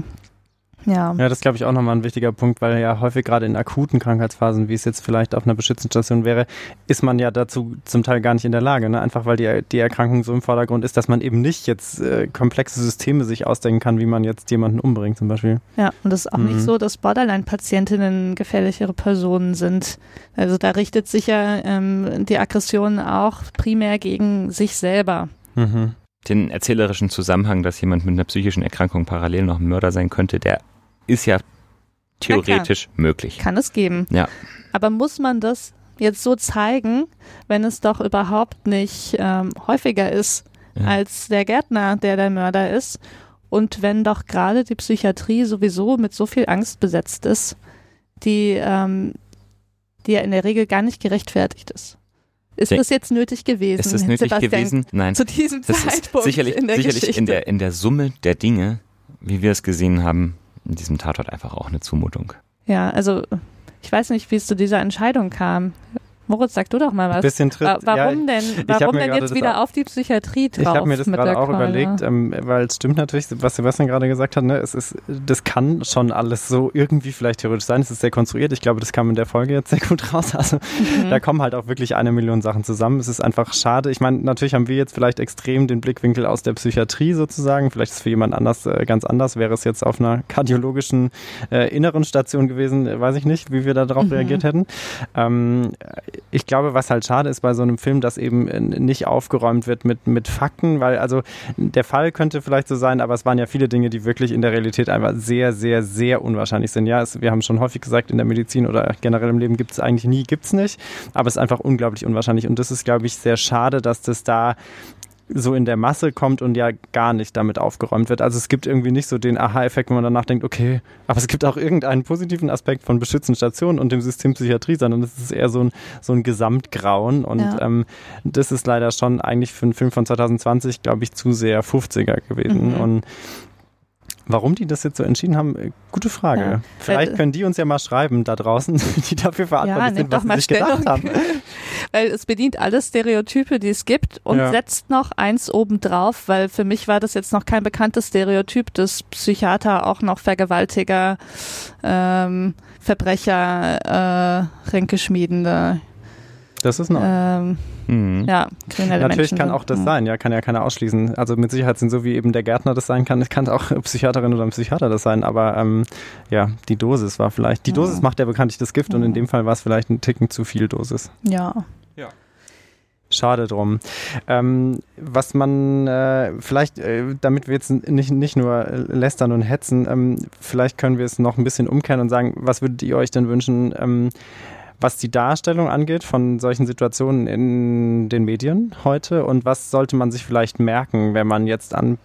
ja. Ja, das glaube ich auch nochmal ein wichtiger Punkt, weil ja häufig gerade in akuten Krankheitsphasen, wie es jetzt vielleicht auf einer Beschützungsstation wäre, ist man ja dazu zum Teil gar nicht in der Lage, ne? einfach weil die, die Erkrankung so im Vordergrund ist, dass man eben nicht jetzt äh, komplexe Systeme sich ausdenken kann, wie man jetzt jemanden umbringt zum Beispiel. Ja, und es ist auch mhm. nicht so, dass Borderline-Patientinnen gefährlichere Personen sind. Also da richtet sich ja ähm, die Aggression auch primär gegen sich selber. Mhm den erzählerischen Zusammenhang, dass jemand mit einer psychischen Erkrankung parallel noch ein Mörder sein könnte, der ist ja theoretisch möglich. Kann es geben. Ja. Aber muss man das jetzt so zeigen, wenn es doch überhaupt nicht ähm, häufiger ist ja. als der Gärtner, der der Mörder ist? Und wenn doch gerade die Psychiatrie sowieso mit so viel Angst besetzt ist, die, ähm, die ja in der Regel gar nicht gerechtfertigt ist. Ist das jetzt nötig gewesen? Ist das nötig Sebastian, gewesen? Nein. Zu diesem Zeitpunkt sicherlich, in der sicherlich Geschichte. in der in der Summe der Dinge, wie wir es gesehen haben, in diesem Tatort einfach auch eine Zumutung. Ja, also ich weiß nicht, wie es zu dieser Entscheidung kam. Moritz, sag du doch mal was. Ein bisschen trist. Warum ja, denn, warum denn jetzt wieder auf die Psychiatrie drauf? Ich habe mir das gerade auch Keule. überlegt, ähm, weil es stimmt natürlich, was Sebastian gerade gesagt hat, ne, es ist, das kann schon alles so irgendwie vielleicht theoretisch sein. Es ist sehr konstruiert. Ich glaube, das kam in der Folge jetzt sehr gut raus. Also mhm. da kommen halt auch wirklich eine Million Sachen zusammen. Es ist einfach schade. Ich meine, natürlich haben wir jetzt vielleicht extrem den Blickwinkel aus der Psychiatrie sozusagen. Vielleicht ist es für jemand anders äh, ganz anders. Wäre es jetzt auf einer kardiologischen äh, inneren Station gewesen, weiß ich nicht, wie wir darauf mhm. reagiert hätten. Ähm, ich glaube, was halt schade ist bei so einem Film, dass eben äh, nicht aufgeräumt wird mit, mit Fakten, weil also der Fall könnte vielleicht so sein, aber es waren ja viele Dinge, die wirklich in der Realität einfach sehr, sehr, sehr unwahrscheinlich sind. Ja, es, wir haben schon häufig gesagt, in der Medizin oder generell im Leben gibt es eigentlich nie, gibt es nicht, aber es ist einfach unglaublich unwahrscheinlich und das ist, glaube ich, sehr schade, dass das da so in der Masse kommt und ja gar nicht damit aufgeräumt wird. Also es gibt irgendwie nicht so den Aha-Effekt, wenn man danach denkt, okay, aber es gibt auch irgendeinen positiven Aspekt von beschützten Stationen und dem System Psychiatrie, sondern es ist eher so ein, so ein Gesamtgrauen und ja. ähm, das ist leider schon eigentlich für einen Film von 2020, glaube ich, zu sehr 50er gewesen mhm. und Warum die das jetzt so entschieden haben, äh, gute Frage. Ja. Vielleicht können die uns ja mal schreiben da draußen, die dafür verantwortlich ja, sind, was sie sich Stellung. gedacht haben. weil es bedient alle Stereotype, die es gibt und ja. setzt noch eins obendrauf, weil für mich war das jetzt noch kein bekanntes Stereotyp, dass Psychiater auch noch Vergewaltiger, ähm, Verbrecher, äh, Ränkeschmiedende. Das ist neu. Ähm, Mhm. Ja, kriminelle Natürlich Menschen kann auch das sein, ja, kann ja keiner ausschließen. Also mit Sicherheit sind so wie eben der Gärtner das sein kann, es kann auch Psychiaterin oder ein Psychiater das sein, aber ähm, ja, die Dosis war vielleicht, die Dosis macht ja bekanntlich das Gift und in dem Fall war es vielleicht ein Ticken zu viel Dosis. Ja. Ja. Schade drum. Ähm, was man äh, vielleicht, äh, damit wir jetzt nicht, nicht nur lästern und hetzen, ähm, vielleicht können wir es noch ein bisschen umkehren und sagen, was würdet ihr euch denn wünschen, ähm, was die Darstellung angeht von solchen Situationen in den Medien heute und was sollte man sich vielleicht merken, wenn man jetzt an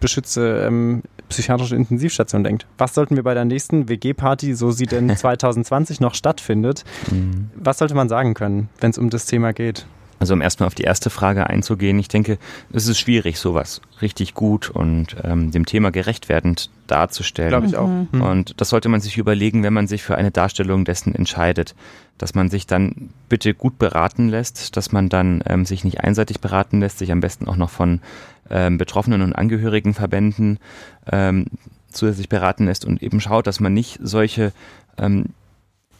beschützte ähm, psychiatrische Intensivstation denkt. Was sollten wir bei der nächsten WG-Party, so sie denn 2020 noch stattfindet, mhm. was sollte man sagen können, wenn es um das Thema geht? Also um erstmal auf die erste Frage einzugehen, ich denke, es ist schwierig, sowas richtig gut und ähm, dem Thema gerecht werdend darzustellen. Glaube ich auch. Mhm. Und das sollte man sich überlegen, wenn man sich für eine Darstellung dessen entscheidet, dass man sich dann bitte gut beraten lässt, dass man dann ähm, sich nicht einseitig beraten lässt, sich am besten auch noch von ähm, Betroffenen und Angehörigenverbänden ähm, zusätzlich beraten lässt und eben schaut, dass man nicht solche ähm,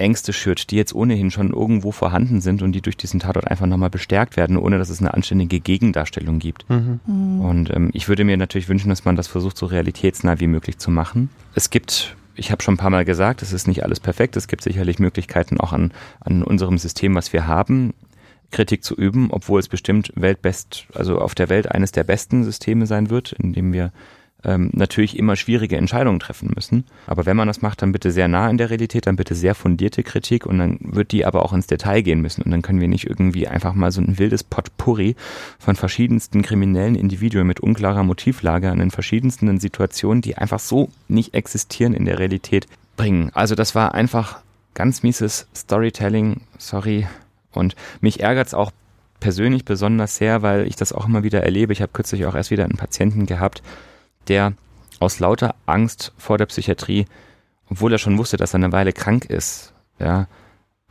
Ängste schürt, die jetzt ohnehin schon irgendwo vorhanden sind und die durch diesen Tatort einfach nochmal bestärkt werden, ohne dass es eine anständige Gegendarstellung gibt. Mhm. Mhm. Und ähm, ich würde mir natürlich wünschen, dass man das versucht, so realitätsnah wie möglich zu machen. Es gibt ich habe schon ein paar Mal gesagt, es ist nicht alles perfekt. Es gibt sicherlich Möglichkeiten auch an, an unserem System, was wir haben, Kritik zu üben, obwohl es bestimmt weltbest, also auf der Welt eines der besten Systeme sein wird, in dem wir ähm, natürlich immer schwierige Entscheidungen treffen müssen. Aber wenn man das macht, dann bitte sehr nah in der Realität, dann bitte sehr fundierte Kritik und dann wird die aber auch ins Detail gehen müssen. Und dann können wir nicht irgendwie einfach mal so ein wildes Potpourri von verschiedensten kriminellen Individuen mit unklarer Motivlage an den verschiedensten Situationen, die einfach so nicht existieren in der Realität, bringen. Also das war einfach ganz mieses Storytelling, sorry. Und mich ärgert's auch persönlich besonders sehr, weil ich das auch immer wieder erlebe. Ich habe kürzlich auch erst wieder einen Patienten gehabt, der aus lauter Angst vor der Psychiatrie, obwohl er schon wusste, dass er eine Weile krank ist, ja,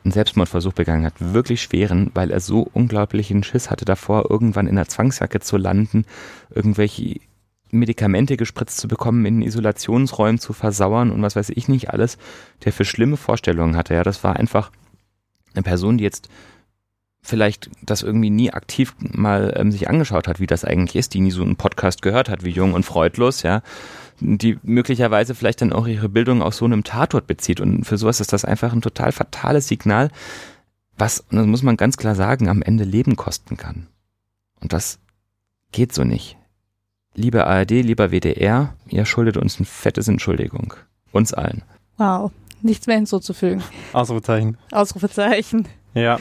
einen Selbstmordversuch begangen hat, wirklich schweren, weil er so unglaublichen Schiss hatte davor, irgendwann in der Zwangsjacke zu landen, irgendwelche Medikamente gespritzt zu bekommen, in Isolationsräumen zu versauern und was weiß ich nicht alles, der für schlimme Vorstellungen hatte. Ja, das war einfach eine Person, die jetzt vielleicht das irgendwie nie aktiv mal ähm, sich angeschaut hat, wie das eigentlich ist, die nie so einen Podcast gehört hat wie Jung und Freudlos, ja, die möglicherweise vielleicht dann auch ihre Bildung aus so einem Tatort bezieht und für sowas ist das einfach ein total fatales Signal, was, und das muss man ganz klar sagen, am Ende Leben kosten kann. Und das geht so nicht. Liebe ARD, lieber WDR, ihr schuldet uns ein fettes Entschuldigung. Uns allen. Wow, nichts mehr hinzuzufügen. Ausrufezeichen. Ausrufezeichen. Ja,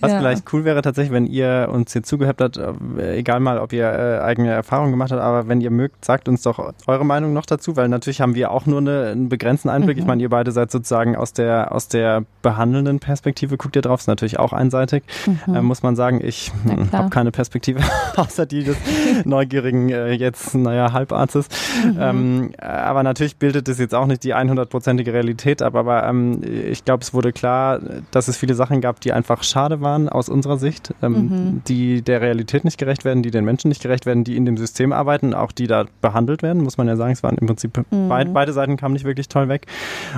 was ja. vielleicht cool wäre tatsächlich, wenn ihr uns hier zugehört habt, äh, egal mal, ob ihr äh, eigene Erfahrungen gemacht habt, aber wenn ihr mögt, sagt uns doch eure Meinung noch dazu, weil natürlich haben wir auch nur eine, einen begrenzten Einblick. Mhm. Ich meine, ihr beide seid sozusagen aus der aus der behandelnden Perspektive, guckt ihr drauf, ist natürlich auch einseitig, mhm. äh, muss man sagen. Ich hm, habe keine Perspektive, außer die des neugierigen äh, jetzt, naja, Halbarztes. Mhm. Ähm, aber natürlich bildet das jetzt auch nicht die 100-prozentige Realität ab, aber ähm, ich glaube, es wurde klar, dass es viele Sachen gab, die einfach schade waren aus unserer Sicht, ähm, mhm. die der Realität nicht gerecht werden, die den Menschen nicht gerecht werden, die in dem System arbeiten, auch die da behandelt werden, muss man ja sagen. Es waren im Prinzip mhm. beid, beide Seiten kamen nicht wirklich toll weg.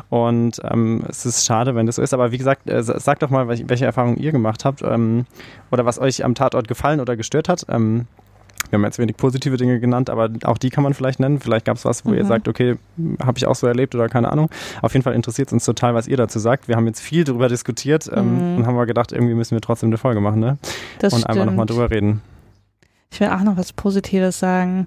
Und ähm, es ist schade, wenn das so ist. Aber wie gesagt, äh, sagt doch mal, welche Erfahrungen ihr gemacht habt ähm, oder was euch am Tatort gefallen oder gestört hat. Ähm, wir haben jetzt wenig positive Dinge genannt, aber auch die kann man vielleicht nennen. Vielleicht gab es was, wo mhm. ihr sagt, okay, habe ich auch so erlebt oder keine Ahnung. Auf jeden Fall interessiert es uns total, was ihr dazu sagt. Wir haben jetzt viel darüber diskutiert ähm, mhm. und haben wir gedacht, irgendwie müssen wir trotzdem eine Folge machen ne? Das und stimmt. einfach nochmal drüber reden. Ich will auch noch was Positives sagen.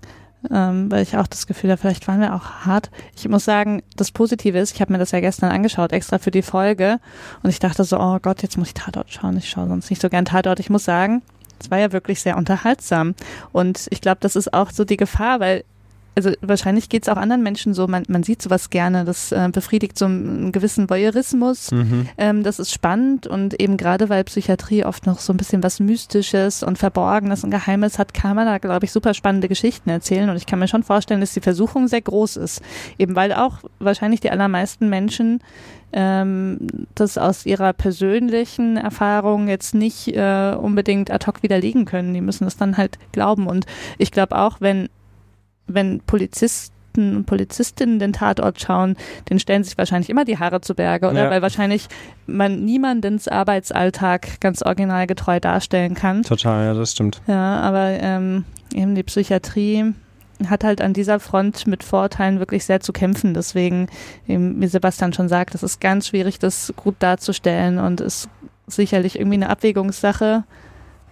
Ähm, weil ich auch das Gefühl habe, vielleicht waren wir auch hart. Ich muss sagen, das Positive ist, ich habe mir das ja gestern angeschaut, extra für die Folge. Und ich dachte so, oh Gott, jetzt muss ich Tatort schauen. Ich schaue sonst nicht so gern Tatort. Ich muss sagen, es war ja wirklich sehr unterhaltsam. Und ich glaube, das ist auch so die Gefahr, weil also wahrscheinlich geht es auch anderen Menschen so, man, man sieht sowas gerne, das äh, befriedigt so einen gewissen Voyeurismus, mhm. ähm, das ist spannend und eben gerade weil Psychiatrie oft noch so ein bisschen was Mystisches und Verborgenes und Geheimes hat, kann man da, glaube ich, super spannende Geschichten erzählen und ich kann mir schon vorstellen, dass die Versuchung sehr groß ist, eben weil auch wahrscheinlich die allermeisten Menschen ähm, das aus ihrer persönlichen Erfahrung jetzt nicht äh, unbedingt ad hoc widerlegen können. Die müssen das dann halt glauben. Und ich glaube auch, wenn, wenn Polizisten und Polizistinnen den Tatort schauen, den stellen sich wahrscheinlich immer die Haare zu Berge, oder? Ja. Weil wahrscheinlich man niemandens Arbeitsalltag ganz originalgetreu darstellen kann. Total, ja, das stimmt. Ja, aber ähm, eben die Psychiatrie hat halt an dieser Front mit Vorurteilen wirklich sehr zu kämpfen. Deswegen, wie Sebastian schon sagt, es ist ganz schwierig, das gut darzustellen und ist sicherlich irgendwie eine Abwägungssache,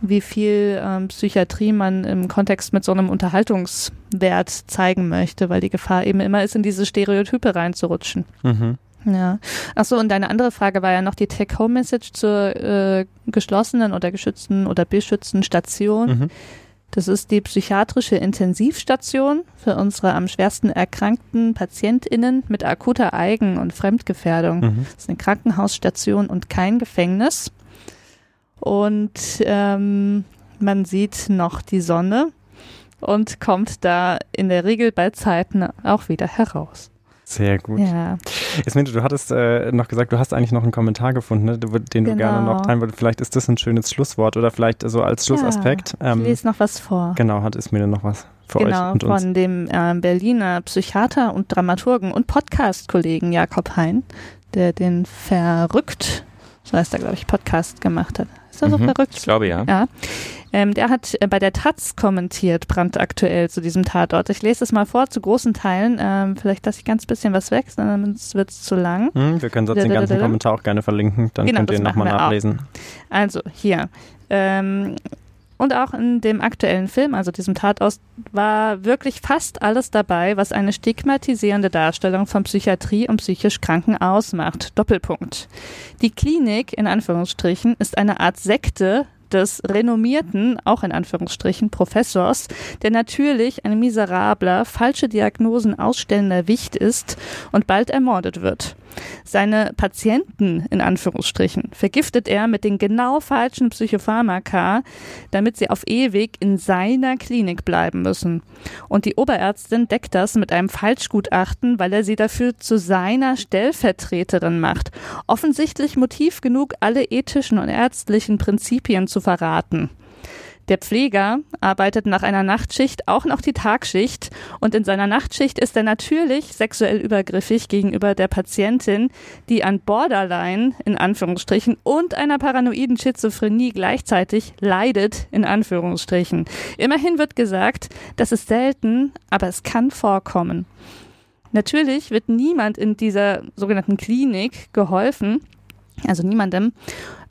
wie viel ähm, Psychiatrie man im Kontext mit so einem Unterhaltungswert zeigen möchte, weil die Gefahr eben immer ist, in diese Stereotype reinzurutschen. Mhm. Ja. Achso, und deine andere Frage war ja noch die Take-Home-Message zur äh, geschlossenen oder geschützten oder beschützten Station. Mhm. Das ist die psychiatrische Intensivstation für unsere am schwersten erkrankten PatientInnen mit akuter Eigen- und Fremdgefährdung. Mhm. Das ist eine Krankenhausstation und kein Gefängnis. Und ähm, man sieht noch die Sonne und kommt da in der Regel bei Zeiten auch wieder heraus. Sehr gut. Ja. Esminte, du hattest äh, noch gesagt, du hast eigentlich noch einen Kommentar gefunden, ne, den du genau. gerne noch teilen würdest. Vielleicht ist das ein schönes Schlusswort oder vielleicht so als Schlussaspekt. Ja, ähm, ich lese noch was vor. Genau, hat Esminte noch was für genau, euch und uns. von dem äh, Berliner Psychiater und Dramaturgen und Podcast-Kollegen Jakob Hein, der den Verrückt, so heißt er, glaube ich, Podcast gemacht hat. Ist er so mhm, verrückt? Ich glaube, ja. Ja. Ähm, der hat äh, bei der Taz kommentiert, brandaktuell zu diesem Tatort. Ich lese es mal vor, zu großen Teilen. Ähm, vielleicht lasse ich ganz bisschen was weg, sonst wird es zu lang. Hm, wir können sonst den ganzen Kommentar auch gerne verlinken, dann genau, könnt ihr ihn nochmal nachlesen. Auch. Also, hier. Ähm, und auch in dem aktuellen Film, also diesem Tatort, war wirklich fast alles dabei, was eine stigmatisierende Darstellung von Psychiatrie und psychisch Kranken ausmacht. Doppelpunkt. Die Klinik, in Anführungsstrichen, ist eine Art Sekte, des renommierten, auch in Anführungsstrichen, Professors, der natürlich ein miserabler, falsche Diagnosen ausstellender Wicht ist und bald ermordet wird. Seine Patienten, in Anführungsstrichen, vergiftet er mit den genau falschen Psychopharmaka, damit sie auf ewig in seiner Klinik bleiben müssen. Und die Oberärztin deckt das mit einem Falschgutachten, weil er sie dafür zu seiner Stellvertreterin macht. Offensichtlich Motiv genug, alle ethischen und ärztlichen Prinzipien zu verraten. Der Pfleger arbeitet nach einer Nachtschicht auch noch die Tagschicht und in seiner Nachtschicht ist er natürlich sexuell übergriffig gegenüber der Patientin, die an Borderline in Anführungsstrichen und einer paranoiden Schizophrenie gleichzeitig leidet in Anführungsstrichen. Immerhin wird gesagt, das ist selten, aber es kann vorkommen. Natürlich wird niemand in dieser sogenannten Klinik geholfen, also niemandem.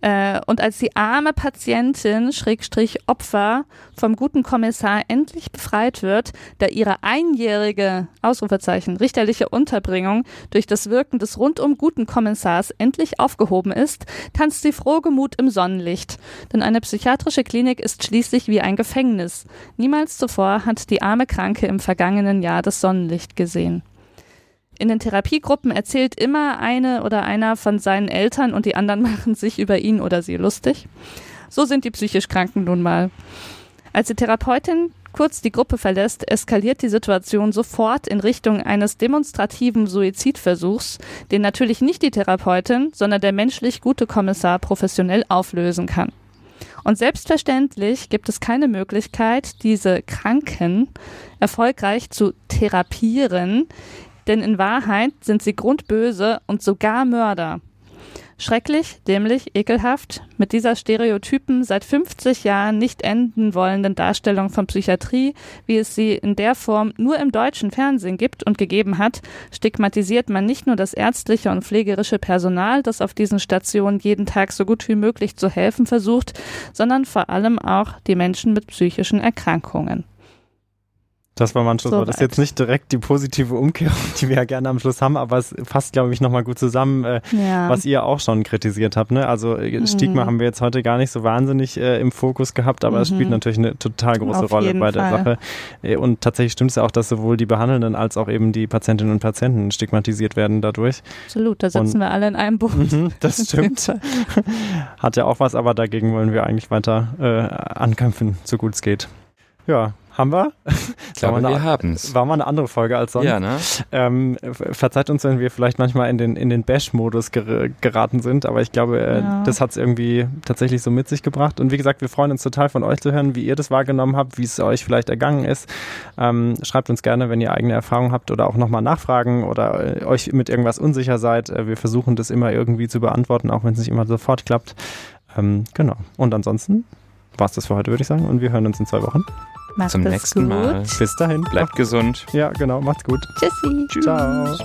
Äh, und als die arme Patientin, Schrägstrich Opfer, vom guten Kommissar endlich befreit wird, da ihre einjährige, Ausrufezeichen, richterliche Unterbringung durch das Wirken des rundum guten Kommissars endlich aufgehoben ist, tanzt sie frohgemut im Sonnenlicht. Denn eine psychiatrische Klinik ist schließlich wie ein Gefängnis. Niemals zuvor hat die arme Kranke im vergangenen Jahr das Sonnenlicht gesehen. In den Therapiegruppen erzählt immer eine oder einer von seinen Eltern und die anderen machen sich über ihn oder sie lustig. So sind die psychisch Kranken nun mal. Als die Therapeutin kurz die Gruppe verlässt, eskaliert die Situation sofort in Richtung eines demonstrativen Suizidversuchs, den natürlich nicht die Therapeutin, sondern der menschlich gute Kommissar professionell auflösen kann. Und selbstverständlich gibt es keine Möglichkeit, diese Kranken erfolgreich zu therapieren, denn in Wahrheit sind sie grundböse und sogar Mörder. Schrecklich, dämlich, ekelhaft, mit dieser stereotypen, seit 50 Jahren nicht enden wollenden Darstellung von Psychiatrie, wie es sie in der Form nur im deutschen Fernsehen gibt und gegeben hat, stigmatisiert man nicht nur das ärztliche und pflegerische Personal, das auf diesen Stationen jeden Tag so gut wie möglich zu helfen versucht, sondern vor allem auch die Menschen mit psychischen Erkrankungen. Das war mein Schlusswort. So das ist jetzt nicht direkt die positive Umkehrung, die wir ja gerne am Schluss haben, aber es fasst, glaube ich, nochmal gut zusammen, äh, ja. was ihr auch schon kritisiert habt. Ne? Also äh, Stigma mhm. haben wir jetzt heute gar nicht so wahnsinnig äh, im Fokus gehabt, aber mhm. es spielt natürlich eine total große Auf Rolle bei der Fall. Sache. Äh, und tatsächlich stimmt es ja auch, dass sowohl die Behandelnden als auch eben die Patientinnen und Patienten stigmatisiert werden dadurch. Absolut, da sitzen und, wir alle in einem Boot. Mhm, das stimmt. Hat ja auch was, aber dagegen wollen wir eigentlich weiter äh, ankämpfen, so gut es geht. Ja, haben wir? Ich glaube, wir haben es. War mal eine andere Folge als sonst. Ja, ne? Ähm, verzeiht uns, wenn wir vielleicht manchmal in den, in den Bash-Modus ger geraten sind, aber ich glaube, äh, ja. das hat es irgendwie tatsächlich so mit sich gebracht. Und wie gesagt, wir freuen uns total von euch zu hören, wie ihr das wahrgenommen habt, wie es euch vielleicht ergangen ist. Ähm, schreibt uns gerne, wenn ihr eigene Erfahrungen habt oder auch nochmal nachfragen oder äh, euch mit irgendwas unsicher seid. Äh, wir versuchen das immer irgendwie zu beantworten, auch wenn es nicht immer sofort klappt. Ähm, genau. Und ansonsten war es das für heute, würde ich sagen. Und wir hören uns in zwei Wochen. Macht Zum nächsten gut. Mal. Bis dahin. Bleibt Macht, gesund. Ja, genau. Macht's gut. Tschüssi. Tschüss. Ciao.